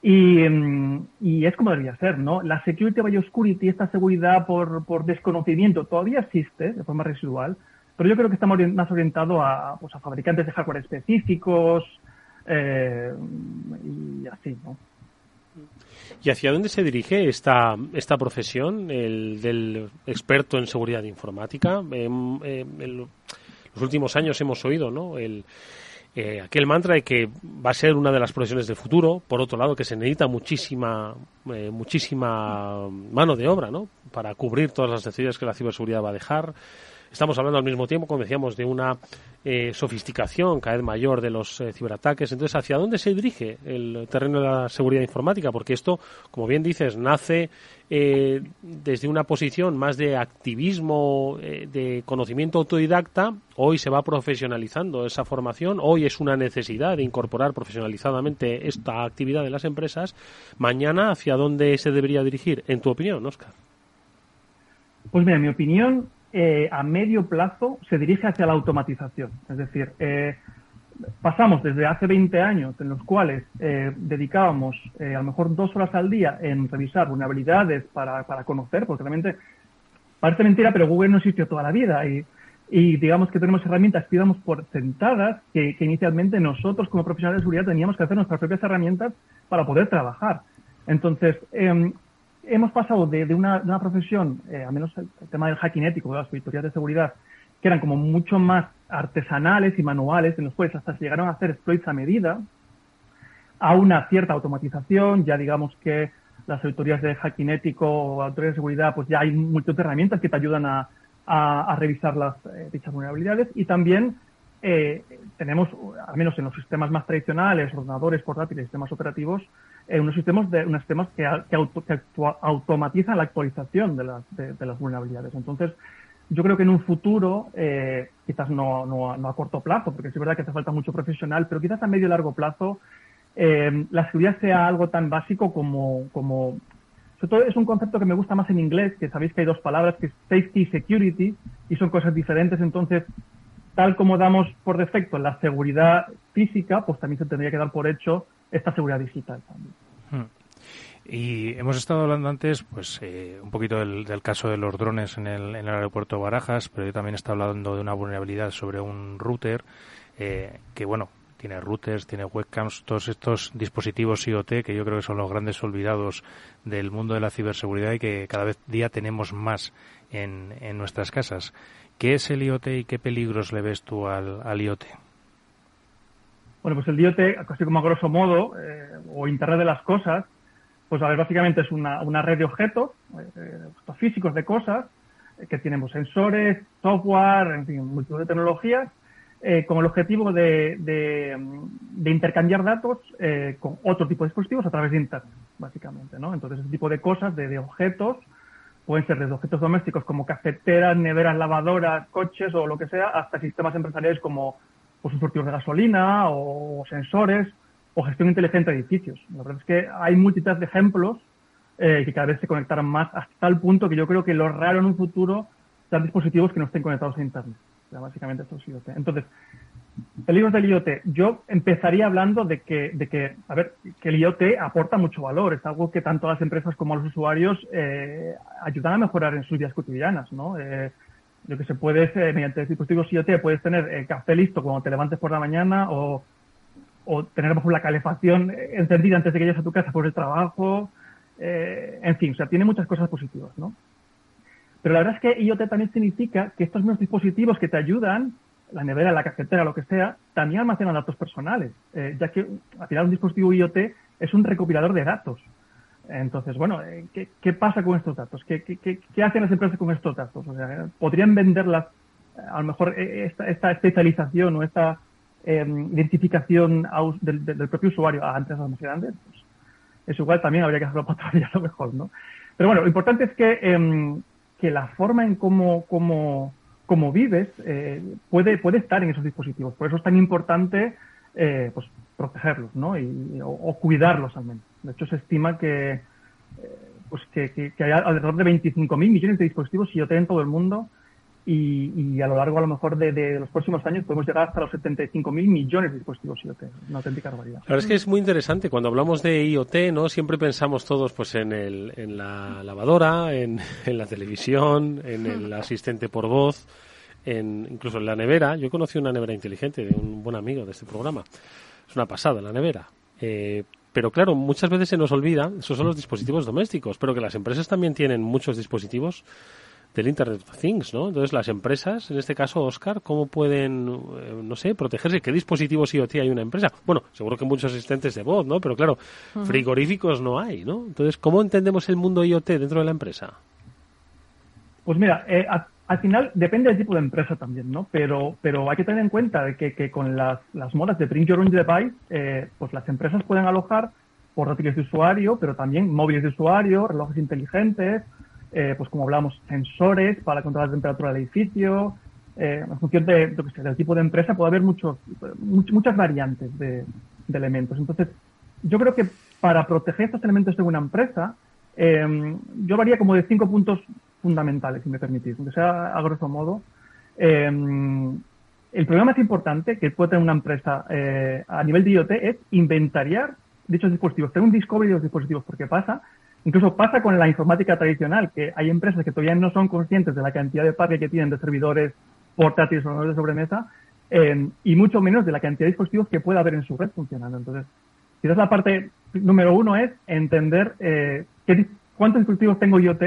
Mm, y, es como debería ser, ¿no? La security by obscurity, esta seguridad por, desconocimiento, todavía existe de forma residual, pero yo creo que estamos más orientado a, pues, a fabricantes de hardware específicos eh, y así, ¿no? ¿Y hacia dónde se dirige esta, esta profesión, el del experto en seguridad informática? en los últimos años hemos oído, ¿no? El, eh, aquel mantra de que va a ser una de las profesiones del futuro, por otro lado que se necesita muchísima eh, muchísima mano de obra, ¿no? Para cubrir todas las necesidades que la ciberseguridad va a dejar. Estamos hablando al mismo tiempo, como decíamos, de una eh, sofisticación cada vez mayor de los eh, ciberataques. Entonces, ¿hacia dónde se dirige el terreno de la seguridad informática? Porque esto, como bien dices, nace eh, desde una posición más de activismo, de conocimiento autodidacta. Hoy se va profesionalizando esa formación. Hoy es una necesidad de incorporar profesionalizadamente esta actividad en las empresas. Mañana, ¿hacia dónde se debería dirigir, en tu opinión, Oscar? Pues mira, mi opinión, eh, a medio plazo se dirige hacia la automatización. Es decir, eh, pasamos desde hace 20 años en los cuales eh, dedicábamos a lo mejor dos horas al día en revisar vulnerabilidades para, para conocer, porque realmente parece mentira, pero Google no existió toda la vida y, y digamos que tenemos herramientas que íbamos por sentadas que, que, inicialmente nosotros como profesionales de seguridad teníamos que hacer nuestras propias herramientas para poder trabajar. Entonces, eh, hemos pasado de, una, profesión, eh, al menos el, tema del hacking ético, de las auditorías de seguridad, que eran como mucho más artesanales y manuales, en los cuales hasta se llegaron a hacer exploits a medida, a una cierta automatización, ya digamos que las auditorías de hacking ético o auditorías de seguridad, pues ya hay muchas herramientas que te ayudan a, a, revisar las, eh, dichas vulnerabilidades. Y también eh, tenemos, al menos en los sistemas más tradicionales, ordenadores, portátiles, sistemas operativos, unos sistemas de unos sistemas que, que, automatizan la actualización de las, de, las vulnerabilidades. Entonces, yo creo que en un futuro, eh, quizás no, no, no, a corto plazo, porque es verdad que hace falta mucho profesional, pero quizás a medio y largo plazo, eh, la seguridad sea algo tan básico como, como, sobre todo es un concepto que me gusta más en inglés, que sabéis que hay dos palabras, que es safety y security, y son cosas diferentes, entonces, tal como damos por defecto la seguridad física, pues también se tendría que dar por hecho esta seguridad digital también. Hmm. Y hemos estado hablando antes, pues, eh, un poquito del, caso de los drones en el, en el aeropuerto de Barajas, pero yo también estado hablando de una vulnerabilidad sobre un router eh, que, bueno, tiene routers, tiene webcams, todos estos dispositivos IoT que yo creo que son los grandes olvidados del mundo de la ciberseguridad y que cada vez día tenemos más en, en nuestras casas. ¿Qué es el IoT y qué peligros le ves tú al IoT? Bueno, pues el IoT, así como a grosso modo, eh, o Internet de las Cosas, pues a ver, básicamente es una, una red de objetos, eh, físicos de cosas, eh, que tenemos sensores, software, en fin, multitud de tecnologías, eh, con el objetivo de, de, intercambiar datos eh, con otro tipo de dispositivos a través de Internet, básicamente, ¿no? Entonces, ese tipo de cosas, de, de objetos, pueden ser desde objetos domésticos como cafeteras, neveras, lavadoras, coches o lo que sea, hasta sistemas empresariales como pues, un de gasolina o, sensores o gestión inteligente de edificios. La verdad es que hay multitud de ejemplos eh, que cada vez se conectarán más hasta tal punto que yo creo que lo raro en un futuro sean dispositivos que no estén conectados a Internet. básicamente esto es IoT. Entonces, peligros del IoT. Yo empezaría hablando de que, de que, a ver, que el IoT aporta mucho valor. Es algo que tanto a las empresas como a los usuarios eh, ayudan a mejorar en sus vidas cotidianas, ¿no? Eh, lo que se puede, eh, mediante dispositivos IoT, puedes tener el café listo cuando te levantes por la mañana o, o tener por la calefacción encendida antes de que llegues a tu casa por el trabajo. Eh, en fin, o sea, tiene muchas cosas positivas, ¿no? Pero la verdad es que IoT también significa que estos mismos dispositivos que te ayudan, la nevera, la cafetera, lo que sea, también almacenan datos personales, eh, ya que al final un dispositivo IoT es un recopilador de datos. Entonces, bueno, eh, ¿qué, pasa con estos datos? ¿Qué, hacen las empresas con estos datos? O sea, ¿podrían venderlas, eh, a lo mejor, eh, esta, esta especialización o esta em, identificación del, propio usuario a empresas más grandes? Pues es igual, también habría que hacerlo para todavía lo mejor, ¿no? Pero bueno, lo importante es que, em, que la forma en cómo, cómo, cómo vives puede, puede estar en esos dispositivos. Por eso es tan importante pues, protegerlos, ¿no? Y, o cuidarlos al menos. De hecho, se estima que, eh, pues que, hay alrededor de 25.000 millones de dispositivos IoT en todo el mundo y, a lo largo, a lo mejor, de, los próximos años podemos llegar hasta los 75.000 millones de dispositivos IoT. Una auténtica barbaridad. La verdad es que es muy interesante. Cuando hablamos de IoT, ¿no? Siempre pensamos todos pues en, el, en la lavadora, en, la televisión, en el asistente por voz, en, incluso en la nevera. Yo conocí una nevera inteligente de un buen amigo de este programa. Es una pasada la nevera. Eh, pero claro, muchas veces se nos olvida, esos son los dispositivos domésticos, pero que las empresas también tienen muchos dispositivos del Internet of Things, ¿no? Entonces, las empresas, en este caso, Oscar, ¿cómo pueden, eh, no sé, protegerse? ¿Qué dispositivos IoT hay una empresa? Bueno, seguro que muchos asistentes de voz, ¿no? Pero claro, frigoríficos no hay, ¿no? Entonces, ¿cómo entendemos el mundo IoT dentro de la empresa? Pues mira, eh, al final depende del tipo de empresa también, ¿no? Pero, pero hay que tener en cuenta que, que con las, las, modas de Bring Your Own Device, eh, pues las empresas pueden alojar portátiles de usuario, pero también móviles de usuario, relojes inteligentes, eh, pues como hablamos, sensores para controlar la temperatura del edificio. Eh, en función de, lo que sea, del tipo de empresa puede haber muchos, muchas variantes de, de, elementos. Entonces, yo creo que para proteger estos elementos de una empresa, eh, yo haría como de cinco puntos fundamentales, si me permitís, aunque sea a grosso modo. Eh, el problema más importante que puede tener una empresa eh, a nivel de IoT es inventariar dichos dispositivos, tener un discovery de los dispositivos, porque pasa, incluso pasa con la informática tradicional, que hay empresas que todavía no son conscientes de la cantidad de parque que tienen de servidores portátiles o de sobremesa, eh, y mucho menos de la cantidad de dispositivos que puede haber en su red funcionando. Entonces, quizás la parte número uno es entender eh, qué, cuántos dispositivos tengo IoT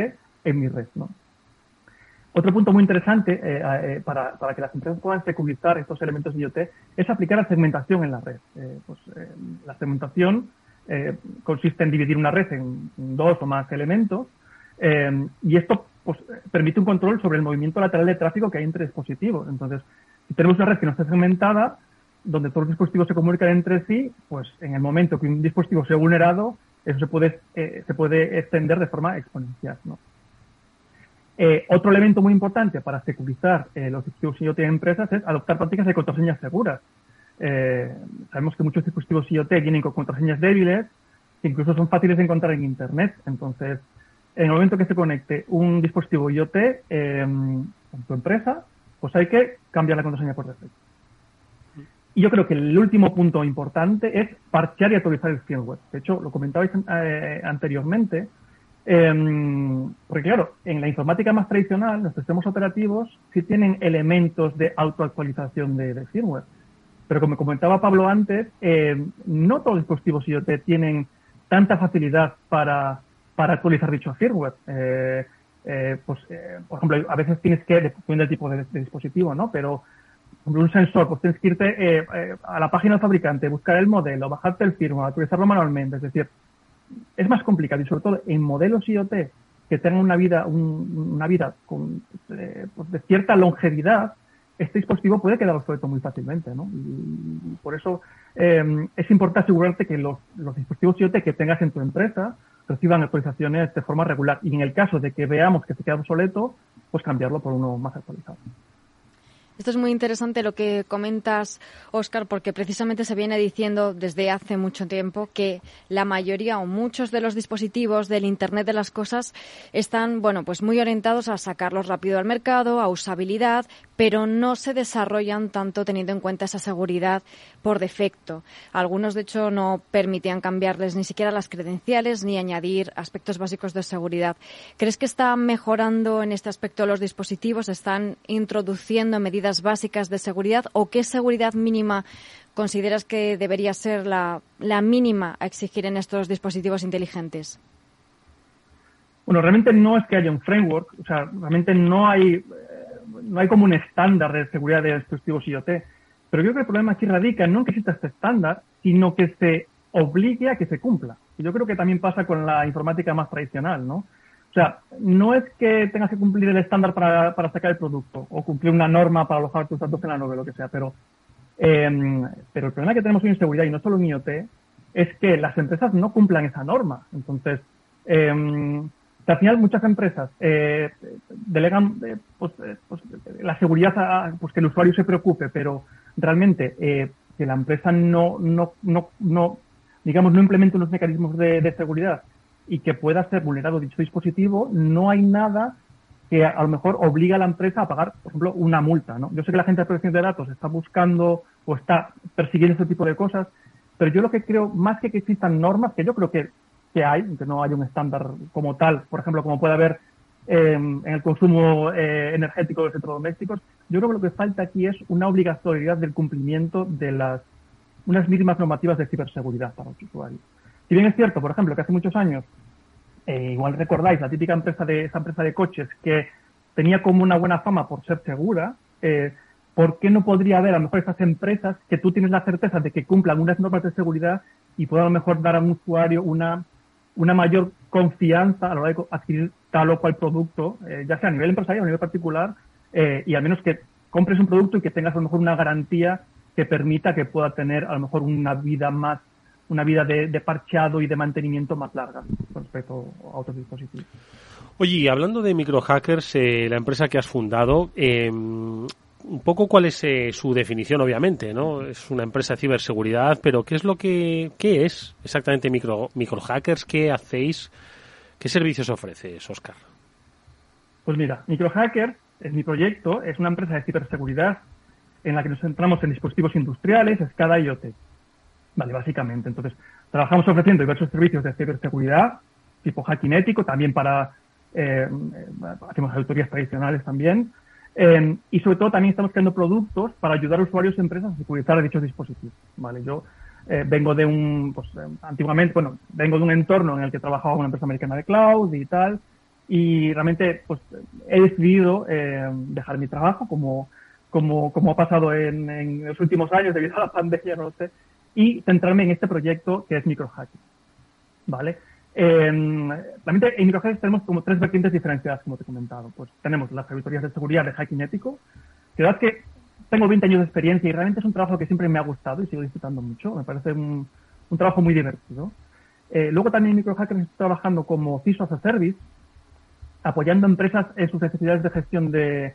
en mi red. ¿no? Otro punto muy interesante eh, eh, para, para, que las empresas puedan securizar estos elementos IoT es aplicar la segmentación en la red. Eh, pues, la segmentación consiste en dividir una red en dos o más elementos y esto pues, permite un control sobre el movimiento lateral de tráfico que hay entre dispositivos. Entonces, si tenemos una red que no está segmentada, donde todos los dispositivos se comunican entre sí, pues en el momento que un dispositivo sea vulnerado, eso se puede, se puede extender de forma exponencial. ¿no? Eh, otro elemento muy importante para securizar eh, los dispositivos IoT en empresas es adoptar prácticas de contraseñas seguras. Eh, sabemos que muchos dispositivos IoT vienen con contraseñas débiles, que incluso son fáciles de encontrar en Internet. Entonces, en el momento que se conecte un dispositivo IoT en tu empresa, pues hay que cambiar la contraseña por defecto. Y yo creo que el último punto importante es parchear y actualizar el firmware. De hecho, lo comentabais eh, anteriormente, eh, porque claro, en la informática más tradicional, los sistemas operativos sí tienen elementos de autoactualización de, firmware. Pero como comentaba Pablo antes, eh, no todos los dispositivos IoT tienen tanta facilidad para, para actualizar dicho firmware. Eh, eh, pues, eh, por ejemplo, a veces tienes que, depende del tipo de, dispositivo, ¿no? Pero un sensor, pues tienes que irte a la página del fabricante, buscar el modelo, bajarte el firmware, actualizarlo manualmente. Es decir, es más complicado y sobre todo en modelos IoT que tengan una vida, un, una vida con, eh, pues de cierta longevidad, este dispositivo puede quedar obsoleto muy fácilmente, ¿no? Y, por eso eh, es importante asegurarte que los, los dispositivos IoT que tengas en tu empresa reciban actualizaciones de forma regular y en el caso de que veamos que se queda obsoleto, pues cambiarlo por uno más actualizado. Esto es muy interesante lo que comentas, Oscar, porque precisamente se viene diciendo desde hace mucho tiempo que la mayoría o muchos de los dispositivos del Internet de las cosas están, bueno, pues muy orientados a sacarlos rápido al mercado, a usabilidad, pero no se desarrollan tanto teniendo en cuenta esa seguridad por defecto. Algunos, de hecho, no permitían cambiarles ni siquiera las credenciales ni añadir aspectos básicos de seguridad. ¿Crees que está mejorando en este aspecto los dispositivos? ¿Están introduciendo medidas básicas de seguridad o qué seguridad mínima consideras que debería ser la, mínima a exigir en estos dispositivos inteligentes? Bueno, realmente no es que haya un framework, o sea, realmente no hay, no hay como un estándar de seguridad de dispositivos IoT. Pero yo creo que el problema aquí radica no en que exista este estándar, sino que se obligue a que se cumpla. Yo creo que también pasa con la informática más tradicional, ¿no? O sea, no es que tengas que cumplir el estándar para, para sacar el producto o cumplir una norma para alojar tus datos en la nube, lo que sea, pero, eh, pero el problema que tenemos en seguridad, y no solo en IoT, es que las empresas no cumplan esa norma. Entonces, eh, al final muchas empresas eh, delegan eh, pues, eh, pues, la seguridad a pues, que el usuario se preocupe, pero realmente eh, que la empresa no, no, no, no, digamos, no implemente unos mecanismos de, de seguridad y que pueda ser vulnerado dicho dispositivo, no hay nada que a lo mejor obliga a la empresa a pagar, por ejemplo, una multa. ¿no? Yo sé que la gente de protección de datos está buscando o está persiguiendo ese tipo de cosas, pero yo lo que creo, más que que existan normas, que yo creo que, que hay, que no hay un estándar como tal, por ejemplo, como puede haber eh, en el consumo eh, energético de electrodomésticos, yo creo que lo que falta aquí es una obligatoriedad del cumplimiento de las unas mínimas normativas de ciberseguridad para los usuarios. Si bien es cierto, por ejemplo, que hace muchos años, eh, igual recordáis, la típica empresa de esa empresa de coches que tenía como una buena fama por ser segura, eh, ¿por qué no podría haber a lo mejor esas empresas que tú tienes la certeza de que cumplan unas normas de seguridad y puedan a lo mejor dar a un usuario una, una mayor confianza a la hora de adquirir tal o cual producto, eh, ya sea a nivel empresarial o a nivel particular, eh, y al menos que compres un producto y que tengas a lo mejor una garantía que permita que pueda tener a lo mejor una vida más una vida de, de, parcheado y de mantenimiento más larga con respecto a otros dispositivos. Oye, hablando de microhackers, eh, la empresa que has fundado, eh, un poco cuál es eh, su definición, obviamente, ¿no? Es una empresa de ciberseguridad, pero ¿qué es lo que, qué es exactamente micro, microhackers? ¿Qué hacéis? ¿Qué servicios ofreces, Oscar? Pues mira, Microhacker es mi proyecto, es una empresa de ciberseguridad en la que nos centramos en dispositivos industriales, escala y IoT. Vale, básicamente. Entonces, trabajamos ofreciendo diversos servicios de ciberseguridad, tipo hacking ético, también para, eh, hacemos auditorías tradicionales también, eh, y sobre todo también estamos creando productos para ayudar a usuarios y empresas a securizar dichos dispositivos. Vale, yo eh, vengo de un, pues, antiguamente, bueno, vengo de un entorno en el que trabajaba una empresa americana de cloud y tal, y realmente, pues, he decidido dejar mi trabajo como, como, como ha pasado en, en los últimos años debido a la pandemia, no lo sé, y centrarme en este proyecto que es microhacking. ¿vale? realmente en microhackers tenemos como tres vertientes diferenciadas, como te he comentado. Pues tenemos las auditorías de seguridad de hacking ético, que verdad que tengo 20 años de experiencia y realmente es un trabajo que siempre me ha gustado y sigo disfrutando mucho. Me parece un, trabajo muy divertido. Eh, luego también en microhackers estoy trabajando como CISO as a Service, apoyando empresas en sus necesidades de gestión de,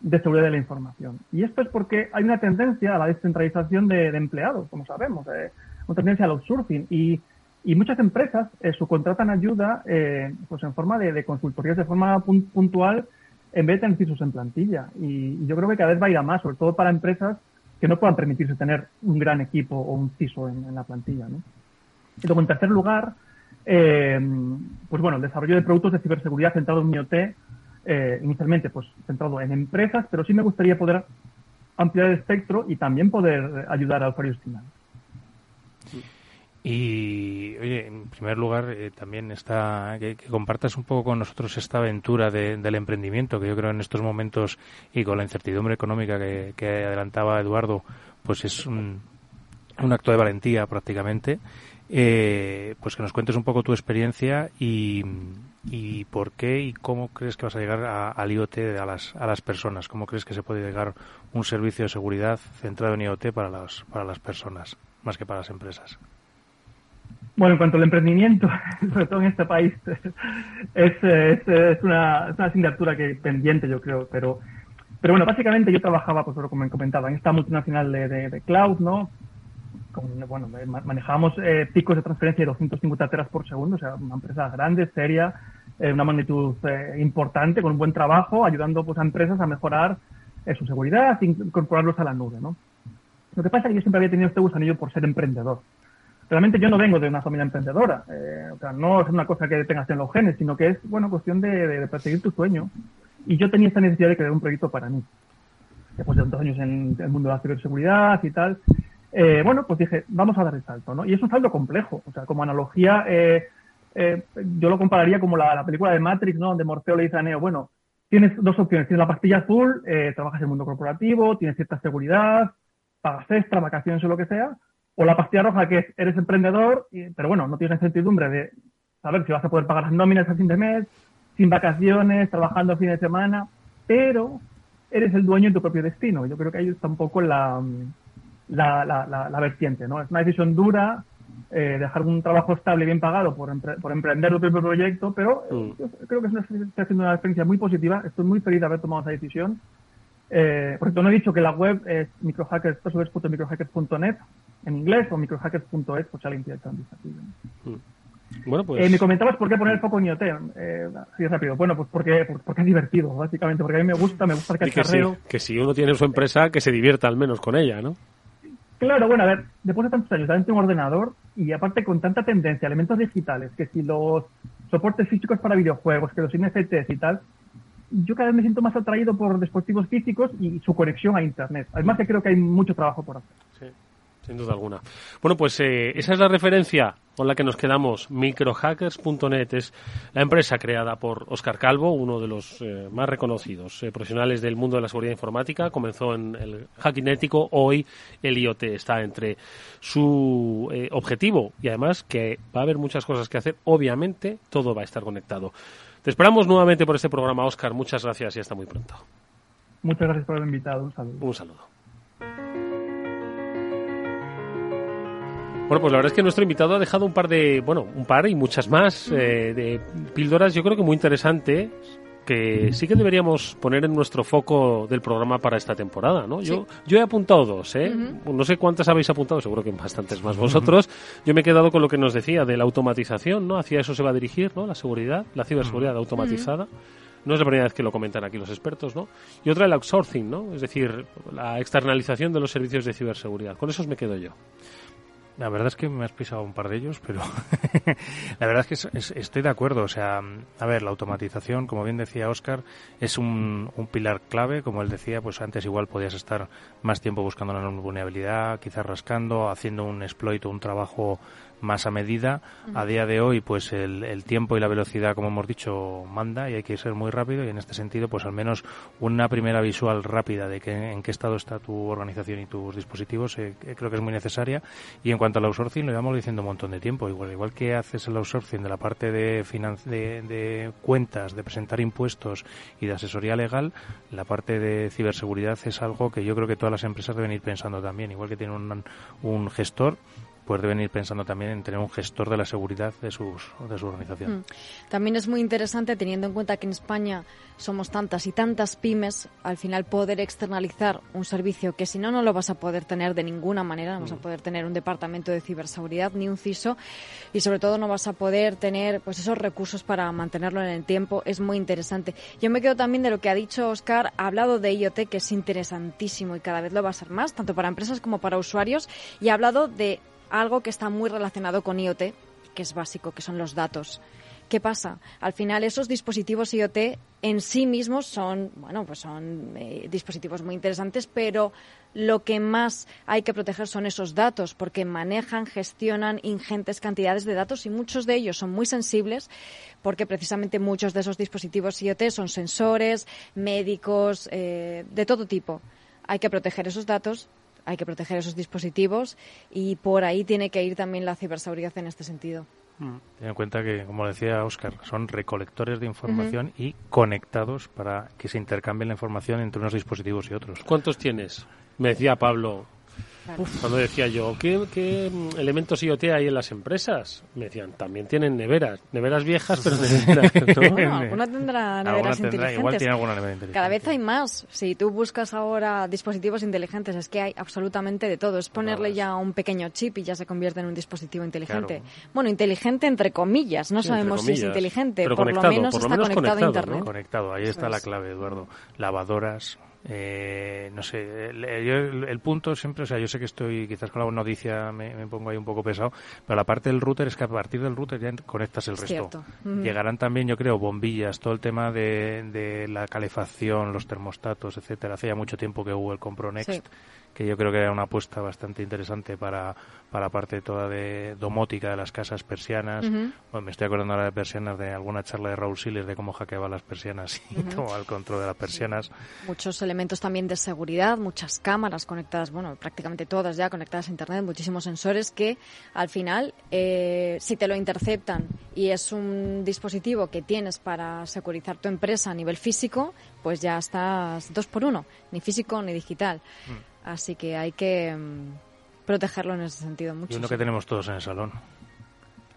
de seguridad de la información. Y esto es porque hay una tendencia a la descentralización de, empleados, como sabemos, eh, una tendencia al outsourcing. Y, y muchas empresas eh, subcontratan ayuda eh, pues en forma de, consultorías de forma puntual en vez de tener CISOs en plantilla. Y, yo creo que cada vez va a ir a más, sobre todo para empresas que no puedan permitirse tener un gran equipo o un CISO en, la plantilla. Y luego, en tercer lugar, eh, pues bueno, el desarrollo de productos de ciberseguridad centrado en IoT eh, inicialmente pues centrado en empresas, pero sí me gustaría poder ampliar el espectro y también poder ayudar a usuarios finales. Y, oye, en primer lugar, eh, también está que, compartas un poco con nosotros esta aventura del emprendimiento, que yo creo en estos momentos y con la incertidumbre económica que, adelantaba Eduardo, pues es un, un acto de valentía prácticamente. Eh, pues que nos cuentes un poco tu experiencia y, y por qué y cómo crees que vas a llegar al IoT a las, a las personas. ¿Cómo crees que se puede llegar un servicio de seguridad centrado en IoT para las, para las personas, más que para las empresas? Bueno, en cuanto al emprendimiento, sobre todo en este país, es, es, una, es una asignatura que pendiente, yo creo, pero pero bueno, básicamente yo trabajaba, pues como comentaba, en esta multinacional de, de cloud, ¿no? Bueno, manejábamos eh, picos de transferencia de 250 teras por segundo, o sea, una empresa grande, seria, eh, una magnitud eh, importante, con un buen trabajo, ayudando pues, a empresas a mejorar su seguridad, incorporarlos a la nube, ¿no? Lo que pasa es que yo siempre había tenido este gusanillo por ser emprendedor. Realmente yo no vengo de una familia emprendedora, o sea, no es una cosa que tengas en los genes, sino que es, bueno, cuestión de, perseguir tu sueño. Y yo tenía esta necesidad de crear un proyecto para mí. Después de tantos años en el mundo de la ciberseguridad y tal, eh, bueno, pues dije, vamos a dar el salto, ¿no? Y es un salto complejo, o sea, como analogía, eh, eh, yo lo compararía como la, película de Matrix, ¿no? Donde Morfeo le dice a Neo, bueno, tienes dos opciones, tienes la pastilla azul, trabajas en el mundo corporativo, tienes cierta seguridad, pagas extra, vacaciones o lo que sea, o la pastilla roja que es, eres emprendedor, pero bueno, no tienes la incertidumbre de saber si vas a poder pagar las nóminas a fin de mes, sin vacaciones, trabajando a fin de semana, pero eres el dueño de tu propio destino. Yo creo que ahí está un poco la, la, la, la, vertiente, ¿no? Es una decisión dura, eh, dejar un trabajo estable y bien pagado por, por emprender tu propio proyecto, pero eh, mm. creo que es una, está siendo una experiencia muy positiva. Estoy muy feliz de haber tomado esa decisión. Eh, por cierto, no he dicho que la web es microhackers, microhackers.net en inglés o microhackers.es, pues alguien quiere un mm. Bueno, pues... Eh, me comentabas por qué poner el foco en IoT. Eh, sí, rápido. Bueno, pues porque, porque es divertido, básicamente. Porque a mí me gusta, me gusta el cacharreo. Que, que si uno tiene su empresa, que se divierta al menos con ella, ¿no? Claro, bueno, a ver, después de tantos años también tengo un ordenador y aparte con tanta tendencia elementos digitales, que si los soportes físicos para videojuegos, que los NFTs y tal, yo cada vez me siento más atraído por dispositivos físicos y su conexión a Internet. Además que creo que hay mucho trabajo por hacer. Sí sin duda alguna. Bueno, pues eh, esa es la referencia con la que nos quedamos. Microhackers.net es la empresa creada por Oscar Calvo, uno de los eh, más reconocidos eh, profesionales del mundo de la seguridad informática. Comenzó en el hacking ético, hoy el IoT está entre su objetivo y además que va a haber muchas cosas que hacer. Obviamente, todo va a estar conectado. Te esperamos nuevamente por este programa, Oscar. Muchas gracias y hasta muy pronto. Muchas gracias por haber invitado. Un saludo. Un saludo. Bueno, pues la verdad es que nuestro invitado ha dejado un par de, bueno, un par y muchas más eh, de píldoras, yo creo que muy interesante, que sí que deberíamos poner en nuestro foco del programa para esta temporada, ¿no? Yo, yo he apuntado dos, ¿eh? No sé cuántas habéis apuntado, seguro que bastantes más vosotros. Yo me he quedado con lo que nos decía de la automatización, ¿no? Hacia eso se va a dirigir, ¿no? La seguridad, la ciberseguridad automatizada. No es la primera vez que lo comentan aquí los expertos, ¿no? Y otra el outsourcing, ¿no? Es decir, la externalización de los servicios de ciberseguridad. Con esos me quedo yo. La verdad es que me has pisado un par de ellos, pero la verdad es que estoy de acuerdo. O sea, a ver, la automatización, como bien decía Oscar, es un, pilar clave. Como él decía, pues antes igual podías estar más tiempo buscando una vulnerabilidad, quizás rascando, haciendo un exploit o un trabajo más a medida. A día de hoy, pues el, el, tiempo y la velocidad, como hemos dicho, manda y hay que ser muy rápido y en este sentido, pues al menos una primera visual rápida de que, en qué estado está tu organización y tus dispositivos eh, creo que es muy necesaria. Y en cuanto al outsourcing, lo llevamos diciendo un montón de tiempo. Igual, igual que haces el outsourcing de la parte de, de, de cuentas, de presentar impuestos y de asesoría legal, la parte de ciberseguridad es algo que yo creo que todas las empresas deben ir pensando también. Igual que tienen un, un gestor, pues deben ir pensando también en tener un gestor de la seguridad de, sus, de su organización. Mm. También es muy interesante, teniendo en cuenta que en España somos tantas y tantas pymes, al final poder externalizar un servicio que si no, no lo vas a poder tener de ninguna manera, no vas a mm. poder tener un departamento de ciberseguridad ni un CISO y sobre todo no vas a poder tener pues esos recursos para mantenerlo en el tiempo. Es muy interesante. Yo me quedo también de lo que ha dicho Oscar, ha hablado de IoT, que es interesantísimo y cada vez lo va a ser más, tanto para empresas como para usuarios, y ha hablado de algo que está muy relacionado con IoT, que es básico, que son los datos. ¿Qué pasa? Al final esos dispositivos IoT en sí mismos son, bueno, pues son eh, dispositivos muy interesantes, pero lo que más hay que proteger son esos datos, porque manejan, gestionan ingentes cantidades de datos y muchos de ellos son muy sensibles, porque precisamente muchos de esos dispositivos IoT son sensores, médicos, eh, de todo tipo. Hay que proteger esos datos hay que proteger esos dispositivos y por ahí tiene que ir también la ciberseguridad en este sentido. Mm. Ten en cuenta que, como decía Oscar, son recolectores de información y conectados para que se intercambie la información entre unos dispositivos y otros. ¿Cuántos tienes? Me decía Pablo, cuando decía yo, ¿qué, elementos IoT hay en las empresas? Me decían, también tienen neveras. Neveras viejas, pero neveras. ¿no? alguna tendrá neveras inteligentes. Igual tiene alguna nevera inteligente. Cada vez hay más. Si tú buscas ahora dispositivos inteligentes, es que hay absolutamente de todo. Es ponerle ya un pequeño chip y ya se convierte en un dispositivo inteligente. Bueno, inteligente entre comillas. No sabemos si es inteligente. Pero por lo menos está conectado, a Internet. Conectado. Ahí está la clave, Eduardo. Lavadoras, eh, no sé, el, punto siempre, o sea, yo sé que estoy quizás con la noticia me, pongo ahí un poco pesado, pero la parte del router es que a partir del router ya conectas el resto. Llegarán también, yo creo, bombillas, todo el tema de, de la calefacción, los termostatos, etcétera. Hace ya mucho tiempo que Google compró Next que yo creo que era una apuesta bastante interesante para, para parte toda de domótica de las casas persianas. me estoy acordando ahora de persianas de alguna charla de Raúl Siles de cómo hackeaba las persianas y tomaba el control de las persianas. Muchos elementos también de seguridad, muchas cámaras conectadas, bueno, prácticamente todas ya conectadas a Internet, muchísimos sensores que al final, eh, si te lo interceptan y es un dispositivo que tienes para securizar tu empresa a nivel físico, pues ya estás dos por uno, ni físico ni digital. Mm. Así que hay que mm, protegerlo en ese sentido mucho. Y uno que tenemos todos en el salón,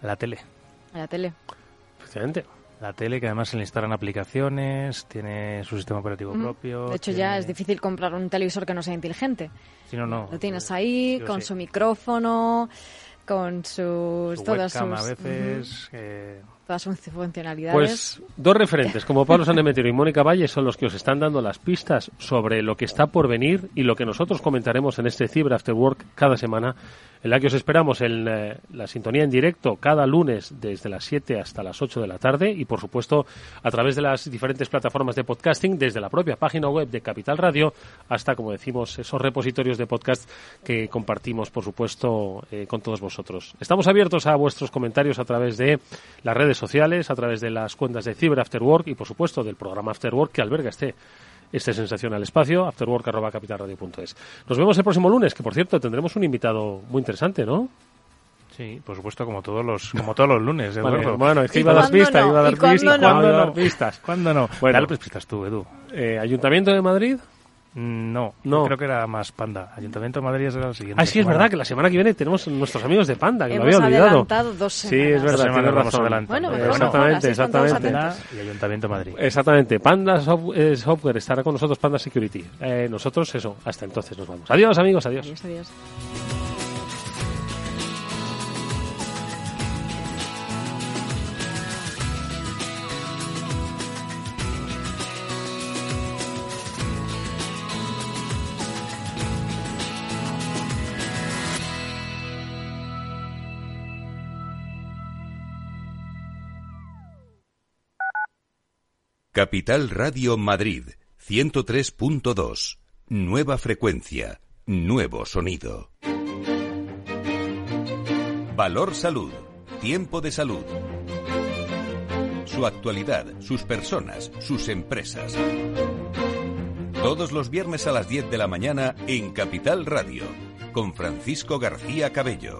la tele. La tele. Efectivamente. La tele que además se le instalan aplicaciones, tiene su sistema operativo propio. De hecho ya es difícil comprar un televisor que no sea inteligente. Si no, no. Lo tienes ahí con su micrófono, con sus... Su todas webcam sus... a veces... eh, todas sus funcionalidades. Pues dos referentes, como Pablo Sanemetero y Mónica Valle, son los que os están dando las pistas sobre lo que está por venir y lo que nosotros comentaremos en este Cyber After Work cada semana en la que os esperamos en eh, la sintonía en directo cada lunes desde las 7 hasta las 8 de la tarde y, por supuesto, a través de las diferentes plataformas de podcasting, desde la propia página web de Capital Radio hasta, como decimos, esos repositorios de podcast que compartimos, por supuesto, eh, con todos vosotros. Estamos abiertos a vuestros comentarios a través de las redes sociales, a través de las cuentas de Cyber After Work y, por supuesto, del programa After Work que alberga este este sensacional espacio, afterwork.capitalradio.es. Nos vemos el próximo lunes, que por cierto tendremos un invitado muy interesante, ¿no? Sí, por supuesto, como todos los, como todos los lunes, Eduardo. Bueno, es que iba a dar pistas, iba a dar pistas. ¿Cuándo ¿Cuándo no? dar pistas? ¿Cuándo no? Bueno. Dale pues pistas tú, Edu. Eh, Ayuntamiento de Madrid. No, No. creo que era más Panda. Ayuntamiento de Madrid es el siguiente. Ah, sí, es semana. verdad que la semana que viene tenemos nuestros amigos de Panda, que Hemos lo había olvidado. adelantado dos Sí, semanas. es verdad, tienes razón. Bueno, no exactamente, exactamente. y Ayuntamiento de Madrid. Exactamente, Panda eh, Software estará con nosotros, Panda Security. Eh, nosotros, eso, hasta entonces nos vamos. Adiós, amigos, adiós. Adiós, adiós. Capital Radio Madrid 103.2. Nueva frecuencia, nuevo sonido. Valor Salud. Tiempo de salud. Su actualidad, sus personas, sus empresas. Todos los viernes a las 10 de la mañana en Capital Radio, con Francisco García Cabello.